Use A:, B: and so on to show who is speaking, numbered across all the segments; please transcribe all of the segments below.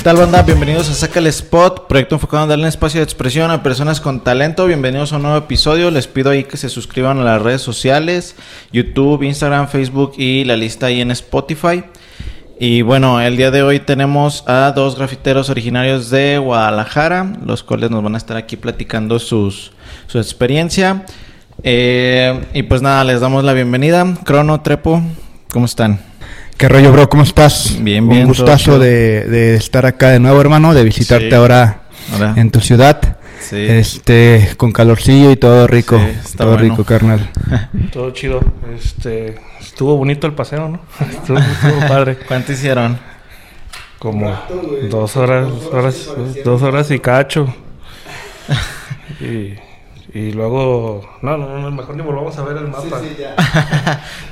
A: ¿Qué tal banda? Bienvenidos a Saca el Spot, proyecto enfocado en darle espacio de expresión a personas con talento. Bienvenidos a un nuevo episodio. Les pido ahí que se suscriban a las redes sociales, YouTube, Instagram, Facebook y la lista ahí en Spotify. Y bueno, el día de hoy tenemos a dos grafiteros originarios de Guadalajara, los cuales nos van a estar aquí platicando sus, su experiencia. Eh, y pues nada, les damos la bienvenida. Crono, Trepo, ¿cómo están?
B: ¿Qué rollo, bro? ¿Cómo estás?
A: Bien, bien.
B: Un gustazo de, de, estar acá de nuevo, hermano, de visitarte
A: Sí.
B: ahora
A: Hola.
B: en tu ciudad.
A: Sí.
B: Este, con calorcillo y todo rico.
A: Sí, está
B: todo
A: bueno.
B: rico, carnal.
C: Todo chido. Este, estuvo bonito el paseo, ¿no? Estuvo, estuvo padre.
A: ¿Cuánto hicieron?
C: Como dos horas, dos horas, dos horas y cacho. Y, y luego, no, no, no, mejor ni volvamos a ver el mapa.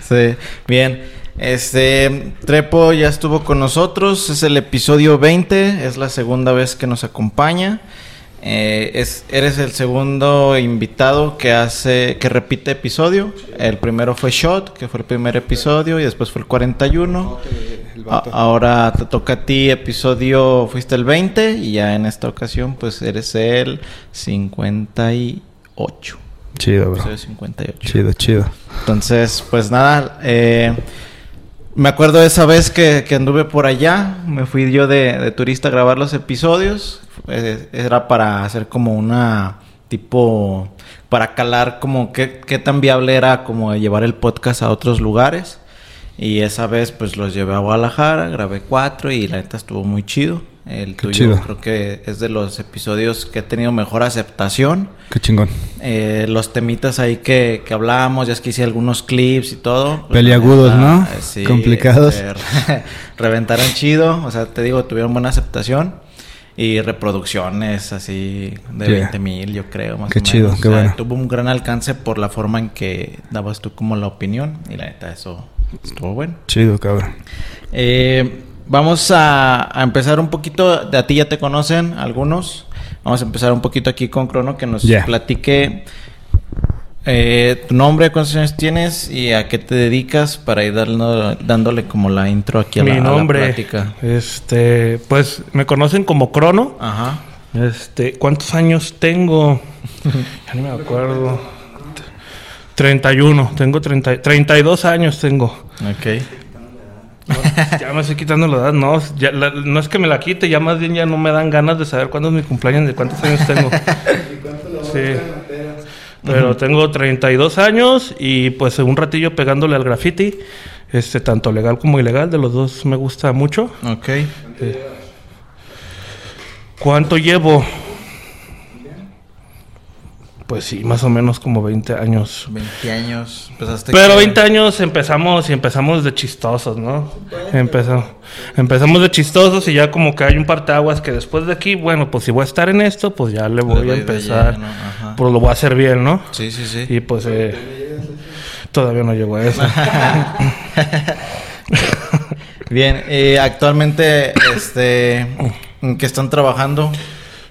A: sí, bien. Este Trepo ya estuvo con nosotros, es el episodio 20, es la segunda vez que nos acompaña. Eh, es, eres el segundo invitado que hace, que repite episodio. El primero fue Shot, que fue el primer episodio, y después fue el 41. A- ahora te toca a ti episodio, fuiste el 20, y ya en esta ocasión, pues eres el 58.
B: Chido, bro.
A: Episodio 58.
B: Chido, chido.
A: Entonces, pues nada, eh, me acuerdo de esa vez que, anduve por allá, me fui yo de, de turista a grabar los episodios, eh, era para hacer como una tipo, para calar como qué, qué tan viable era como llevar el podcast a otros lugares. Y esa vez pues los llevé a Guadalajara, grabé cuatro y la neta estuvo muy chido. El
B: Qué
A: tuyo
B: chido.
A: creo que es de los episodios que ha tenido mejor aceptación.
B: Qué chingón.
A: Eh, los temitas ahí que, que hablábamos, ya es que hice algunos clips y todo.
B: Peliagudos, ¿no?
A: eh, sí,
B: Complicados.
A: re- reventaron chido, o sea, te digo, tuvieron buena aceptación. Y reproducciones así de
B: Yeah.
A: 20 mil, yo creo, más
B: Qué
A: o
B: chido,
A: menos.
B: qué
A: O sea,
B: bueno.
A: Tuvo un gran alcance por la forma en que dabas tú como la opinión. Y la neta, eso estuvo bueno.
B: Chido, cabrón.
A: Eh, vamos a, a empezar un poquito. De a ti ya te conocen algunos. Vamos a empezar un poquito aquí con Crono que nos platique eh, tu nombre, cuántos años tienes y a qué te dedicas para ir dando- dándole como la intro aquí a la,
C: Mi
A: a la
C: nombre,
A: plática.
C: este, pues me conocen como Crono.
A: Ajá.
C: Este, ¿cuántos años tengo? Ya ni me acuerdo. 31, tengo 30, 32 años tengo.
A: Ok.
C: Ya me estoy quitando la edad, no, ya la- no es que me la quite, ya más bien ya no me dan ganas de saber cuándo es mi cumpleaños, de cuántos años tengo. Sí. Pero tengo 32 años y pues un ratillo pegándole al graffiti, este tanto legal como ilegal, de los dos me gusta mucho.
A: Ok.
C: ¿Cuánto llevo? Pues sí, más o menos como 20 años.
A: 20 años. Empezaste
C: Pero
A: con-
C: 20 años empezamos y empezamos de chistosos, ¿no? Empezamos, empezamos de chistosos y ya como que hay un parteaguas que después de aquí, bueno, pues si voy a estar en esto, pues ya le voy a empezar.
A: lleno, ajá.
C: Pues lo voy a hacer bien, ¿no?
A: Sí, sí, sí.
C: Y pues eh, todavía no llego a eso.
A: Bien, eh, actualmente, este, ¿en qué están trabajando?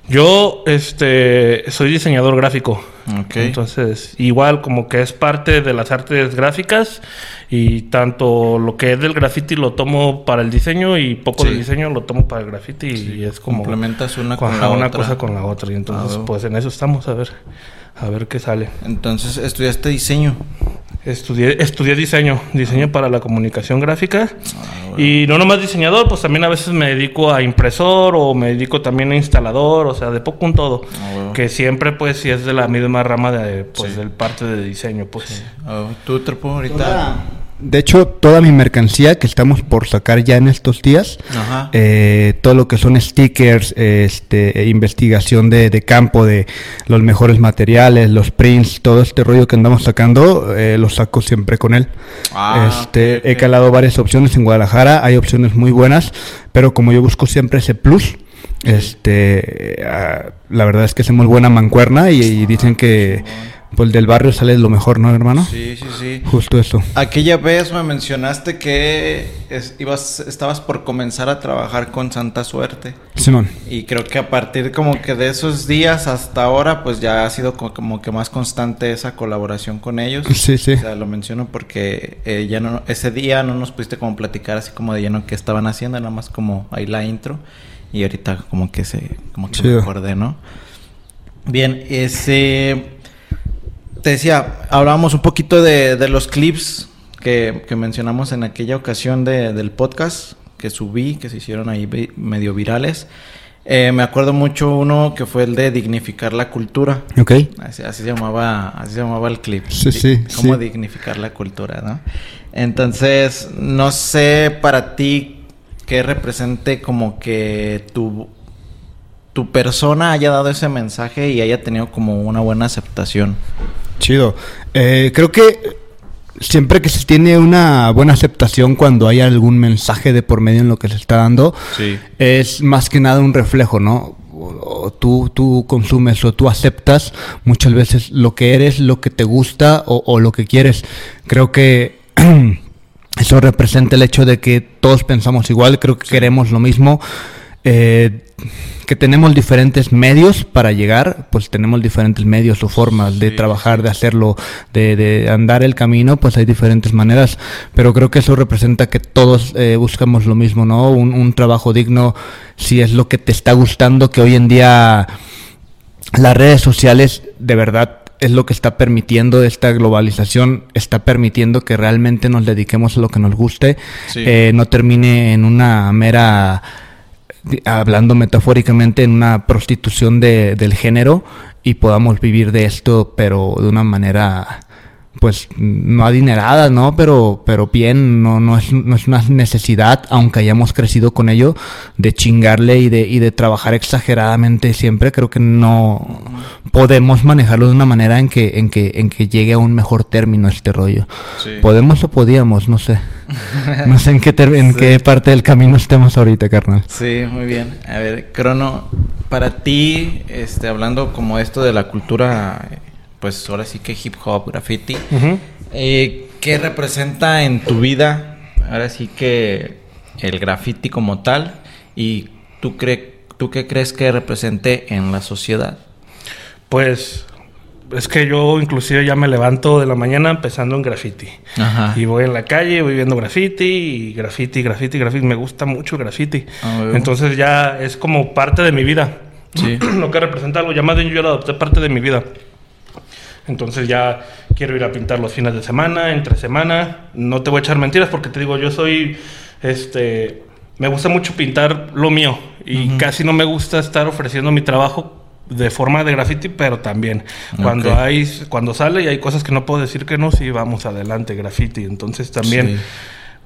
C: Yo este soy diseñador gráfico.
A: Ok.
C: Entonces, igual como que es parte de las artes gráficas y tanto lo que es del graffiti lo tomo para el diseño y poco
A: Sí.
C: del diseño lo tomo para el graffiti y es como
A: Complementas una con la
C: una
A: otra.
C: cosa con la otra y entonces
A: Ah,
C: pues en eso estamos a ver a ver qué sale.
A: Entonces, estudiaste diseño.
C: Estudié estudié diseño, diseño para la comunicación gráfica y no nomás diseñador, pues también a veces me dedico a impresor o me dedico también a instalador, o sea, de poco un todo,
A: Ah, bueno.
C: que siempre pues si es de la misma rama de pues
A: Sí.
C: del parte de diseño, pues.
A: Oh, ¿Tú, Trepo, ahorita?
B: De hecho, toda mi mercancía que estamos por sacar ya en estos días,
A: Ajá.
B: eh, todo lo que son stickers, este, eh, investigación de, de campo, de los mejores materiales, los prints, todo este rollo que andamos sacando, eh, lo saco siempre con él.
A: Ah,
B: este. He calado varias opciones en Guadalajara, hay opciones muy buenas, pero como yo busco siempre ese plus, este, ah, la verdad es que hacemos buena mancuerna y, y dicen que pues del barrio sale lo mejor, ¿no, hermano?
A: Sí, sí, sí.
B: Justo eso.
A: Aquella vez me mencionaste que es- ibas, estabas por comenzar a trabajar con Santa Suerte.
B: Simón.
A: Y creo que a partir como que de esos días hasta ahora, pues ya ha sido co- como que más constante esa colaboración con ellos.
B: Sí, sí.
A: O sea, lo menciono porque eh, ya no, ese día no nos pudiste como platicar así como de lleno qué estaban haciendo, nada más como ahí la intro. Y ahorita como que se, como que me acordé, ¿no? Bien, ese... Te decía, hablábamos un poquito de, de los clips que, que, mencionamos en aquella ocasión de, del podcast que subí, que se hicieron ahí medio virales. Eh, me acuerdo mucho uno que fue el de dignificar la cultura.
B: Ok.
A: Así, así se llamaba, así se llamaba el clip.
B: Sí, sí.
A: Cómo dignificar la cultura, ¿no? Entonces, no sé para ti qué represente como que tu, tu persona haya dado ese mensaje y haya tenido como una buena aceptación.
B: Chido. Eh, creo que siempre que se tiene una buena aceptación cuando hay algún mensaje de por medio en lo que se está dando, es más que nada un reflejo, ¿no? O, tú, tú consumes o tú aceptas muchas veces lo que eres, lo que te gusta o, lo que quieres. Creo que eso representa el hecho de que todos pensamos igual, creo que queremos lo mismo. Eh, que tenemos diferentes medios para llegar, pues tenemos diferentes medios o formas de trabajar, de hacerlo, de, andar el camino, pues hay diferentes maneras, pero creo que eso representa que todos eh, buscamos lo mismo, ¿no? Un, trabajo digno, si es lo que te está gustando, que hoy en día las redes sociales de verdad es lo que está permitiendo esta globalización, está permitiendo que realmente nos dediquemos a lo que nos guste, eh, no termine en una mera hablando metafóricamente, en una prostitución de, del género y podamos vivir de esto, pero de una manera pues no adinerada, ¿no? Pero, pero bien, no, no, es, no es una necesidad, aunque hayamos crecido con ello, de chingarle y de, y de trabajar exageradamente siempre. Creo que no podemos manejarlo de una manera en que, en que, en que llegue a un mejor término este rollo. Podemos o podíamos, no sé. No sé en qué en qué parte del camino estemos ahorita, carnal.
A: Sí, muy bien. A ver, Crono, para ti, este, hablando como esto de la cultura pues ahora sí que hip hop, graffiti. Eh, ¿Qué representa en tu vida, ahora sí que el graffiti como tal? ¿Y tú, tú qué crees que represente en la sociedad?
C: Pues es que yo inclusive ya me levanto de la mañana empezando en graffiti. Y voy en la calle, voy viendo graffiti, y graffiti, graffiti, graffiti. Me gusta mucho el graffiti. Ah, Entonces ya es como parte de mi vida. Sí. Lo que representa algo, ya más yo lo adopté parte de mi vida. Entonces ya quiero ir a pintar los fines de semana, entre semana. No te voy a echar mentiras porque te digo, yo soy, este, me gusta mucho pintar lo mío y casi no me gusta estar ofreciendo mi trabajo de forma de graffiti, pero también cuando hay, cuando sale y hay cosas que no puedo decir que no, sí vamos adelante graffiti. Entonces también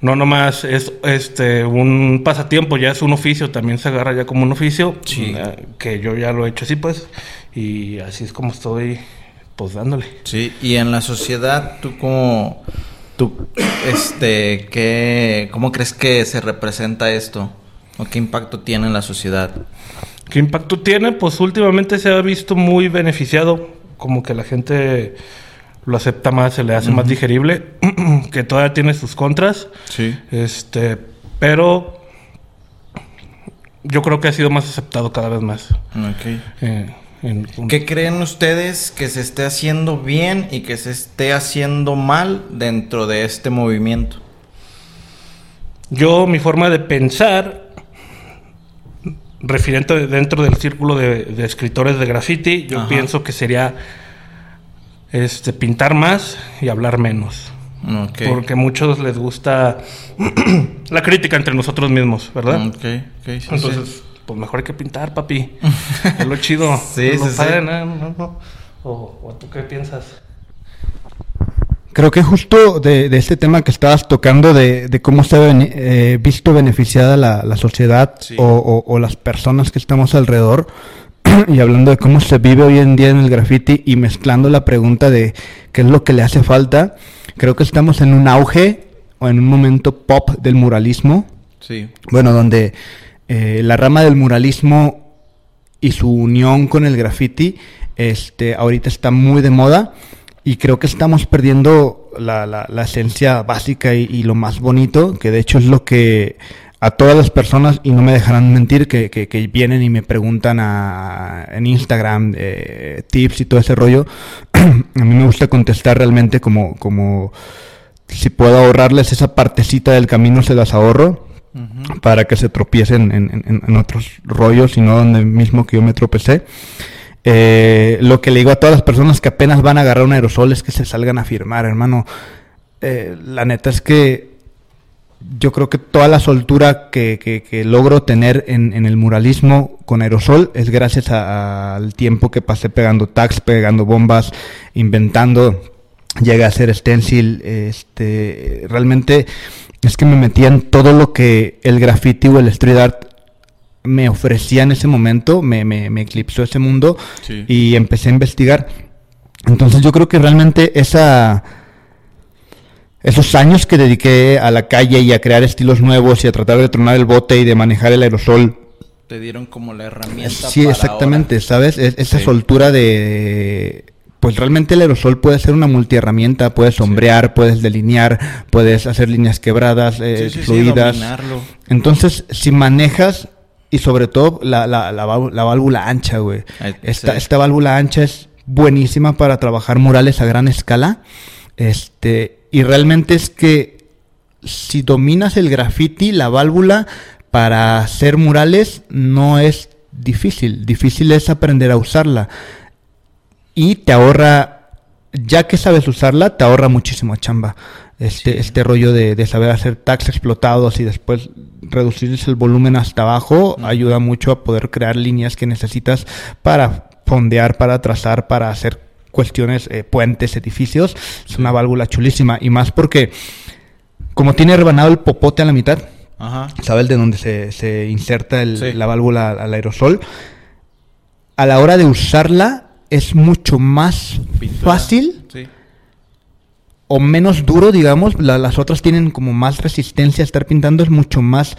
C: no nomás es este un pasatiempo, ya es un oficio, también se agarra ya como un oficio, eh, que yo ya lo he hecho así pues, y así es como estoy pues dándole.
A: Sí, y en la sociedad, ¿tú cómo, tú, este, qué, cómo crees que se representa esto? ¿O qué impacto tiene en la sociedad?
C: ¿Qué impacto tiene? Pues últimamente se ha visto muy beneficiado, como que la gente lo acepta más, se le hace más digerible, que todavía tiene sus contras.
A: Sí.
C: Este, pero yo creo que ha sido más aceptado cada vez más.
A: Ok. Eh, ¿Qué creen ustedes que se esté haciendo bien y que se esté haciendo mal dentro de este movimiento?
C: Yo, mi forma de pensar, referente dentro del círculo de, escritores de graffiti, yo pienso que sería este, pintar más y hablar menos. Porque a muchos les gusta la crítica entre nosotros mismos, ¿verdad?
A: Okay,
C: Entonces, pues mejor hay que pintar, papi. es lo chido.
A: sí, sí, sí.
C: O, tú qué piensas?
B: Creo que justo de, este tema que estabas tocando, de, cómo se ha eh, visto beneficiada la, sociedad o, las personas que estamos alrededor, y hablando de cómo se vive hoy en día en el graffiti y mezclando la pregunta de qué es lo que le hace falta, creo que estamos en un auge o en un momento pop del muralismo.
A: Sí.
B: Bueno, donde eh, la rama del muralismo y su unión con el graffiti, este, ahorita está muy de moda y creo que estamos perdiendo la, la, esencia básica y, lo más bonito, que de hecho es lo que a todas las personas, y no me dejarán mentir, que, que, vienen y me preguntan en Instagram eh, tips y todo ese rollo, a mí me gusta contestar realmente como, como si puedo ahorrarles esa partecita del camino, se las ahorro para que se tropiecen en, otros rollos y no donde mismo que yo me tropecé. Eh, lo que le digo a todas las personas que apenas van a agarrar un aerosol es que se salgan a firmar, hermano. Eh, la neta es que yo creo que toda la soltura que, logro tener en, el muralismo con aerosol es gracias al tiempo que pasé pegando tags, pegando bombas, inventando. Llegué a hacer stencil, este, realmente es que me metía en todo lo que el graffiti o el street art me ofrecía en ese momento, me, me, eclipsó ese mundo y empecé a investigar. Entonces yo creo que realmente esa, esos años que dediqué a la calle y a crear estilos nuevos y a tratar de tronar el bote y de manejar el aerosol.
A: Te dieron como la herramienta.
B: Sí, exactamente, ¿sabes? esa soltura de pues realmente el aerosol puede ser una multiherramienta, puedes sombrear, puedes delinear, puedes hacer líneas quebradas, eh, fluidas. Entonces, si manejas y sobre todo la, la, la, válvula ancha, güey. Esta, esta válvula ancha es buenísima para trabajar murales a gran escala. Este, y realmente es que si dominas el graffiti, la válvula para hacer murales no es difícil. Difícil es aprender a usarla y te ahorra, ya que sabes usarla, te ahorra muchísimo chamba. Este, este rollo de, saber hacer tags explotados y después reducirles el volumen hasta abajo ayuda mucho a poder crear líneas que necesitas para fondear, para trazar, para hacer cuestiones, eh, puentes, edificios. Es una válvula chulísima y más porque como tiene rebanado el popote a la mitad, ¿sabes? De donde se, se inserta la válvula al aerosol. A la hora de usarla, es mucho más fácil o menos duro, digamos. las otras tienen como más resistencia a estar pintando, es mucho más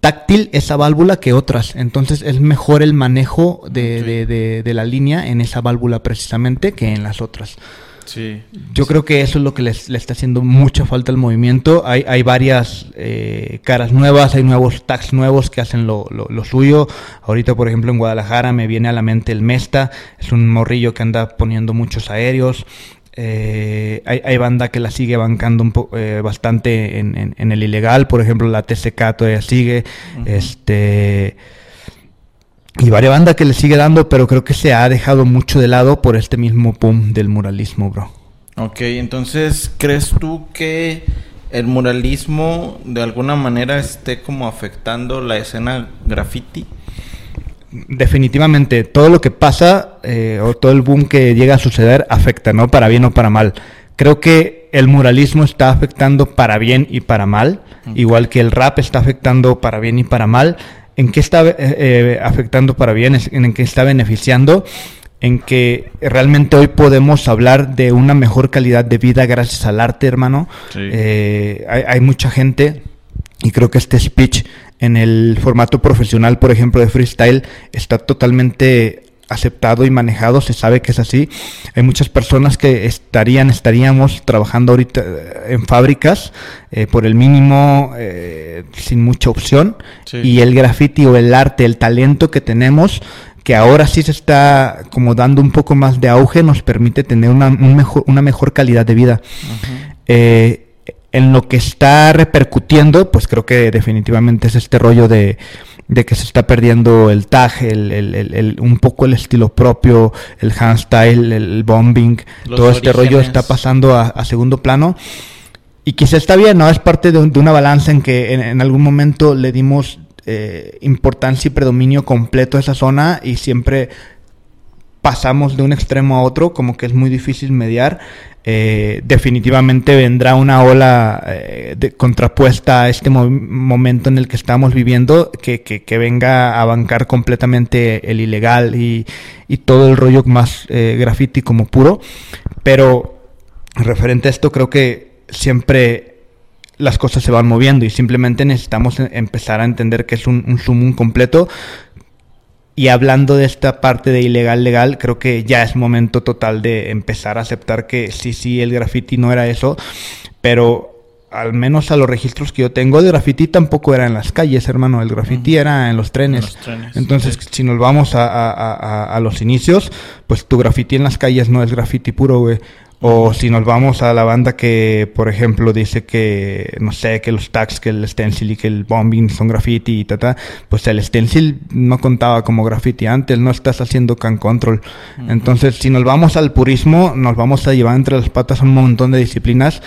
B: táctil esa válvula que otras. Entonces es mejor el manejo de, de la línea en esa válvula precisamente que en las otras. Sí. Yo creo que eso es lo que les, le está haciendo mucha falta al movimiento. Hay, hay varias eh, caras nuevas, hay nuevos tags nuevos que hacen lo, lo, suyo. Ahorita, por ejemplo, en Guadalajara me viene a la mente el Mesta, es un morrillo que anda poniendo muchos aéreos. Eh, hay, hay, banda que la sigue bancando un eh, bastante en, en, el ilegal, por ejemplo, la TCK todavía sigue. Este y varias bandas que le sigue dando, pero creo que se ha dejado mucho de lado por este mismo boom del muralismo, bro.
A: Ok, entonces, ¿crees tú que el muralismo de alguna manera esté como afectando la escena graffiti?
B: Definitivamente, todo lo que pasa eh, o todo el boom que llega a suceder afecta, ¿no? Para bien o para mal. Creo que el muralismo está afectando para bien y para mal, igual que el rap está afectando para bien y para mal en qué está eh, eh, afectando para bien, en qué está beneficiando, en que realmente hoy podemos hablar de una mejor calidad de vida gracias al arte, hermano. Eh, hay, hay, mucha gente, y creo que este speech en el formato profesional, por ejemplo, de freestyle, está totalmente aceptado y manejado, se sabe que es así. Hay muchas personas que estarían, estaríamos trabajando ahorita eh, en fábricas eh, por el mínimo, eh, sin mucha opción. Y el graffiti o el arte, el talento que tenemos, que ahora sí se está como dando un poco más de auge, nos permite tener una, mejor, una mejor calidad de vida. en lo que está repercutiendo, pues creo que definitivamente es este rollo de de que se está perdiendo el tag, el, el, el, un poco el estilo propio, el handstyle, el bombing, todo este rollo está pasando a, segundo plano. Y quizá está bien, ¿no? Es parte de, una balanza en que en, algún momento le dimos eh, importancia y predominio completo a esa zona y siempre pasamos de un extremo a otro, como que es muy difícil mediar. Eh, definitivamente vendrá una ola eh, de, contrapuesta a este momento en el que estamos viviendo que, que, venga a bancar completamente el ilegal y, y todo el rollo más eh, graffiti como puro. Pero referente a esto creo que siempre las cosas se van moviendo y simplemente necesitamos empezar a entender que es un, un zoom completo y hablando de esta parte de ilegal legal, creo que ya es momento total de empezar a aceptar que sí, sí, el graffiti no era eso, pero al menos a los registros que yo tengo, el graffiti tampoco era en las calles, hermano, el graffiti era en los trenes. Entonces, si nos vamos a, a, a, los inicios, pues tu graffiti en las calles no es graffiti puro, güey. O si nos vamos a la banda que, por ejemplo, dice que, no sé, que los tags, que el stencil y que el bombing son graffiti y ta, pues el stencil no contaba como graffiti antes, no estás haciendo can control. Entonces, si nos vamos al purismo, nos vamos a llevar entre las patas un montón de disciplinas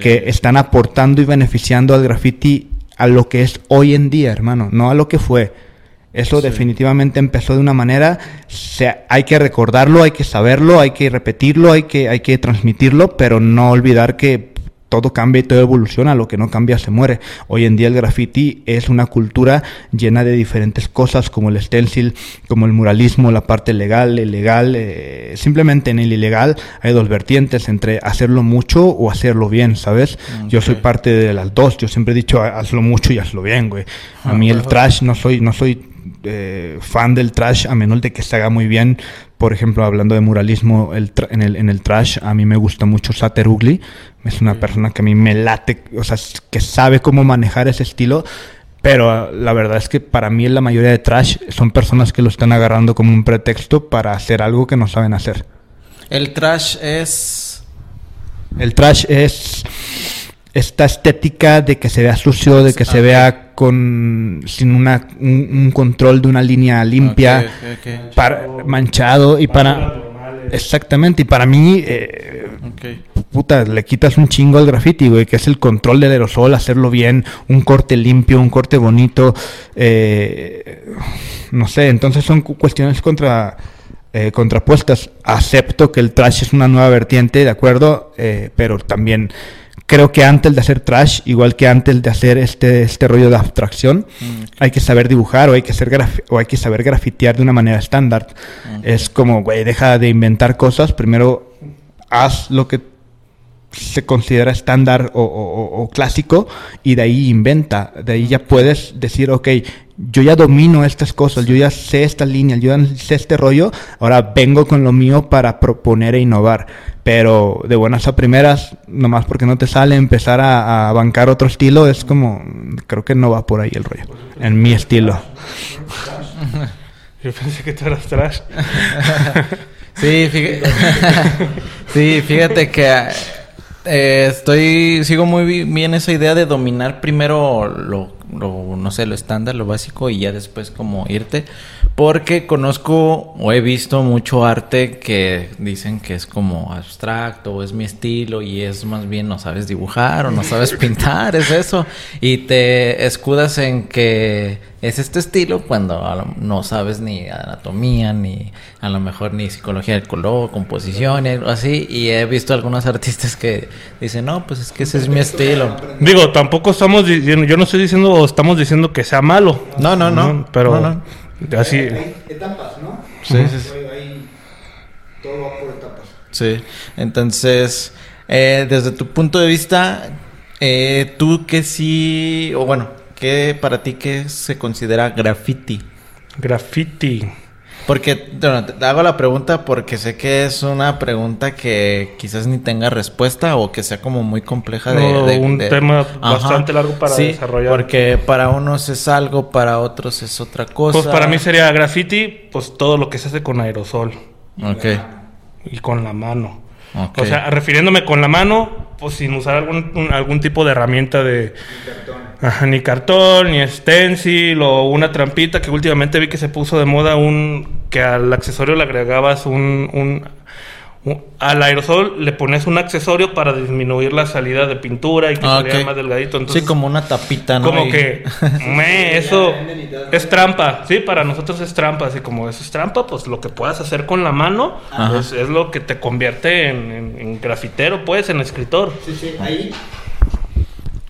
B: que están aportando y beneficiando al graffiti a lo que es hoy en día, hermano, no a lo que fue. Eso definitivamente empezó de una manera, hay que recordarlo, hay que saberlo, hay que repetirlo, hay que, hay que transmitirlo, pero no olvidar que todo cambia y todo evoluciona, lo que no cambia se muere. Hoy en día el graffiti es una cultura llena de diferentes cosas como el stencil, como el muralismo, la parte legal, el legal, eh, simplemente en el ilegal hay dos vertientes entre hacerlo mucho o hacerlo bien, ¿sabes? Yo soy parte de las dos, yo siempre he dicho hazlo mucho y hazlo bien, güey. A ah, mí el trash no soy, no soy eh, fan del trash a menos de que se haga muy bien. Por ejemplo, hablando de muralismo el en, el, en el trash, a mí me gusta mucho Sater Ugly. Es una persona que a mí me late, o sea, que sabe cómo manejar ese estilo. Pero la verdad es que para mí la mayoría de trash son personas que lo están agarrando como un pretexto para hacer algo que no saben hacer.
A: El trash es...
B: El trash es esta estética de que se vea sucio, de que se vea con sin una, un, control de una línea limpia, Para, manchado y para exactamente y para mí eh, puta le quitas un chingo al graffiti, güey, que es el control del aerosol, hacerlo bien, un corte limpio, un corte bonito, eh, no sé, entonces son cuestiones contra eh, contrapuestas. Acepto que el trash es una nueva vertiente, de acuerdo, pero también creo que antes de hacer trash, igual que antes de hacer este, este rollo de abstracción, mm, hay que saber dibujar o hay que, ser o hay que saber grafitear de una manera estándar. Es como, güey, deja de inventar cosas, primero haz lo que se considera estándar o, clásico y de ahí inventa, de ahí ya puedes decir, ok, yo ya domino estas cosas, yo ya sé esta línea, yo ya sé este rollo, ahora vengo con lo mío para proponer e innovar. Pero de buenas a primeras, nomás porque no te sale empezar a, bancar otro estilo, es como, creo que no va por ahí el rollo, en mi estilo.
C: Yo pensé que tú eras trash.
A: sí, fíjate, sí, fíjate que eh, estoy, sigo muy bien esa idea de dominar primero lo, no sé, lo estándar, lo básico y ya después como irte. Porque conozco o he visto mucho arte que dicen que es como abstracto o es mi estilo y es más bien no sabes dibujar o no sabes pintar, es eso. Y te escudas en que es este estilo cuando no sabes ni anatomía, ni a lo mejor ni psicología del color, composición, o así. Y he visto algunos artistas que dicen, no, pues es que ese es mi estilo.
C: Digo, tampoco estamos diciendo, yo no estoy diciendo o estamos diciendo que sea malo.
A: No, no, no.
C: Pero...
A: No,
B: Así. Hay etapas, ¿no? Sí, sí, sí. todo va por etapas.
A: Sí, entonces, eh, desde tu punto de vista, eh, tú que sí, o bueno, ¿qué para ti qué se considera graffiti?
C: Graffiti.
A: Porque, te hago la pregunta porque sé que es una pregunta que quizás ni tenga respuesta o que sea como muy compleja de...
C: un tema bastante largo para sí, desarrollar.
A: porque para unos es algo, para otros es otra cosa.
C: Pues para mí sería graffiti, pues todo lo que se hace con aerosol.
A: Ok.
C: Y con la mano. O sea, refiriéndome con la mano, pues sin usar algún, algún tipo de herramienta de... Ajá, ni cartón, ni stencil o una trampita que últimamente vi que se puso de moda un que al accesorio le agregabas un, un, al aerosol le pones un accesorio para disminuir la salida de pintura y que ah, más delgadito. Entonces,
A: sí, como una tapita, ¿no?
C: Como que me, eso es trampa, sí, para nosotros es trampa, así como eso es trampa, pues lo que puedas hacer con la mano pues, es lo que te convierte en, grafitero, pues, en escritor.
B: Sí, sí, ahí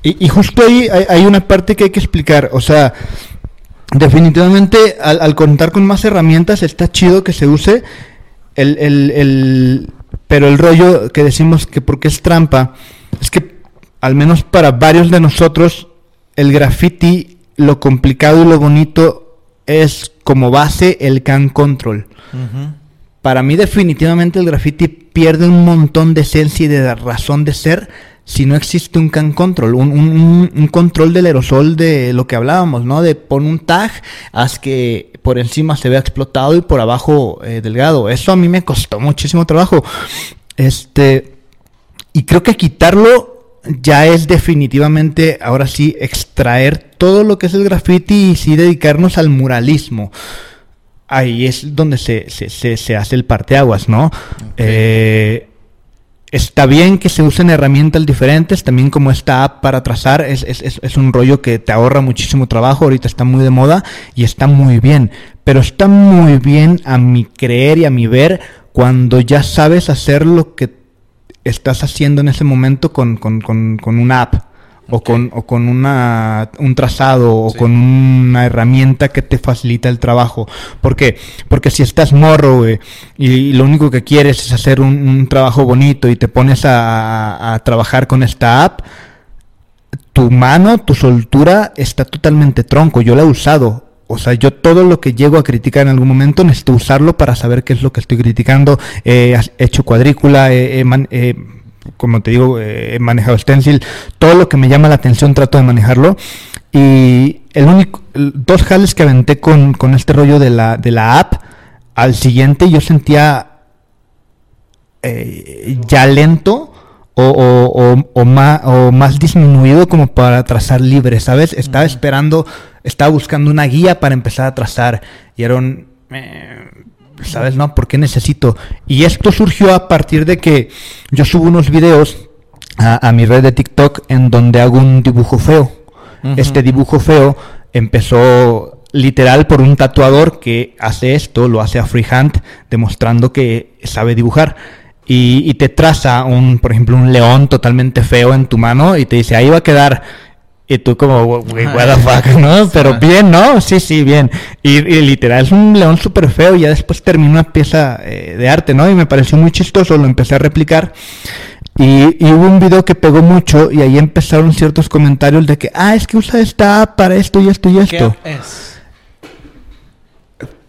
B: y, justo ahí hay, una parte que hay que explicar. O sea, definitivamente al, contar con más herramientas está chido que se use el, el, pero el rollo que decimos que porque es trampa es que al menos para varios de nosotros el graffiti lo complicado y lo bonito es como base el can control. Para mí definitivamente el graffiti pierde un montón de esencia y de razón de ser si no existe un can control, un, un, control del aerosol de lo que hablábamos, ¿no? De pon un tag, haz que por encima se vea explotado y por abajo eh, delgado. Eso a mí me costó muchísimo trabajo. Este, y creo que quitarlo ya es definitivamente, ahora sí, extraer todo lo que es el graffiti y sí dedicarnos al muralismo. Ahí es donde se, se, se, se hace el parteaguas, ¿no? Eh, está bien que se usen herramientas diferentes, también como esta app para trazar, es, es, es, un rollo que te ahorra muchísimo trabajo, ahorita está muy de moda y está muy bien, pero está muy bien a mi creer y a mi ver cuando ya sabes hacer lo que estás haciendo en ese momento con, con, con, con una app. O con, o con una, un trazado o
A: Sí.
B: con una herramienta que te facilita el trabajo. ¿Por qué? Porque si estás morro, güey, y, lo único que quieres es hacer un, un trabajo bonito y te pones a, a- a trabajar con esta app, tu mano, tu soltura está totalmente tronco. Yo la he usado. O sea, yo todo lo que llego a criticar en algún momento necesito usarlo para saber qué es lo que estoy criticando. He hecho cuadrícula, man- he, como te digo, eh, he manejado stencil. Todo lo que me llama la atención trato de manejarlo. Y el único, dos jales que aventé con, con este rollo de la, de la app, al siguiente yo sentía eh, ya lento o, o, o, o más, o más disminuido como para trazar libre, ¿sabes? Estaba esperando, estaba buscando una guía para empezar a trazar y era un... eh, ¿Sabes? No, ¿por qué necesito? Y esto surgió a partir de que yo subo unos videos a, a mi red de TikTok en donde hago un dibujo feo. Este dibujo feo empezó literal por un tatuador que hace esto, lo hace a freehand, demostrando que sabe dibujar. Y, y te traza un, por ejemplo, un león totalmente feo en tu mano y te dice, ahí va a quedar. Y tú como, "Güey, what the fuck, ¿no? Pero bien, ¿no? Sí, sí, bien. Y, y literal es un león súper feo y ya después terminó una pieza eh, de arte, ¿no? Y me pareció muy chistoso, lo empecé a replicar. Y, y hubo un video que pegó mucho y ahí empezaron ciertos comentarios de que, ah, es que usa esta app para esto y esto y esto.
A: ¿Qué es?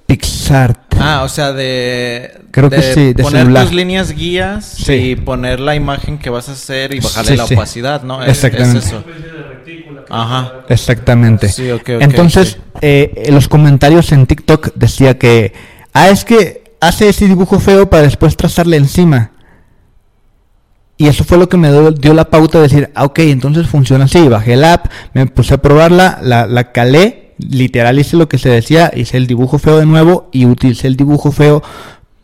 B: Pixart.
A: Ah, o sea, de.
B: Creo que sí, de
A: poner
B: celular.
A: tus líneas guías
B: Sí.
A: y poner la imagen que vas a hacer y bajarle
B: Sí,
A: la opacidad, ¿no? Es-
B: Exactamente.
A: Es, eso. Ajá.
B: Exactamente.
A: Sí, ok, ok,
B: Entonces, eh, los comentarios en TikTok decía que, ah, es que hace ese dibujo feo para después trazarle encima. Y eso fue lo que me dio, dio la pauta de decir, ah, ok, entonces funciona así. Bajé la app, me puse a probarla, la, la calé, literal hice lo que se decía, hice el dibujo feo de nuevo y utilicé el dibujo feo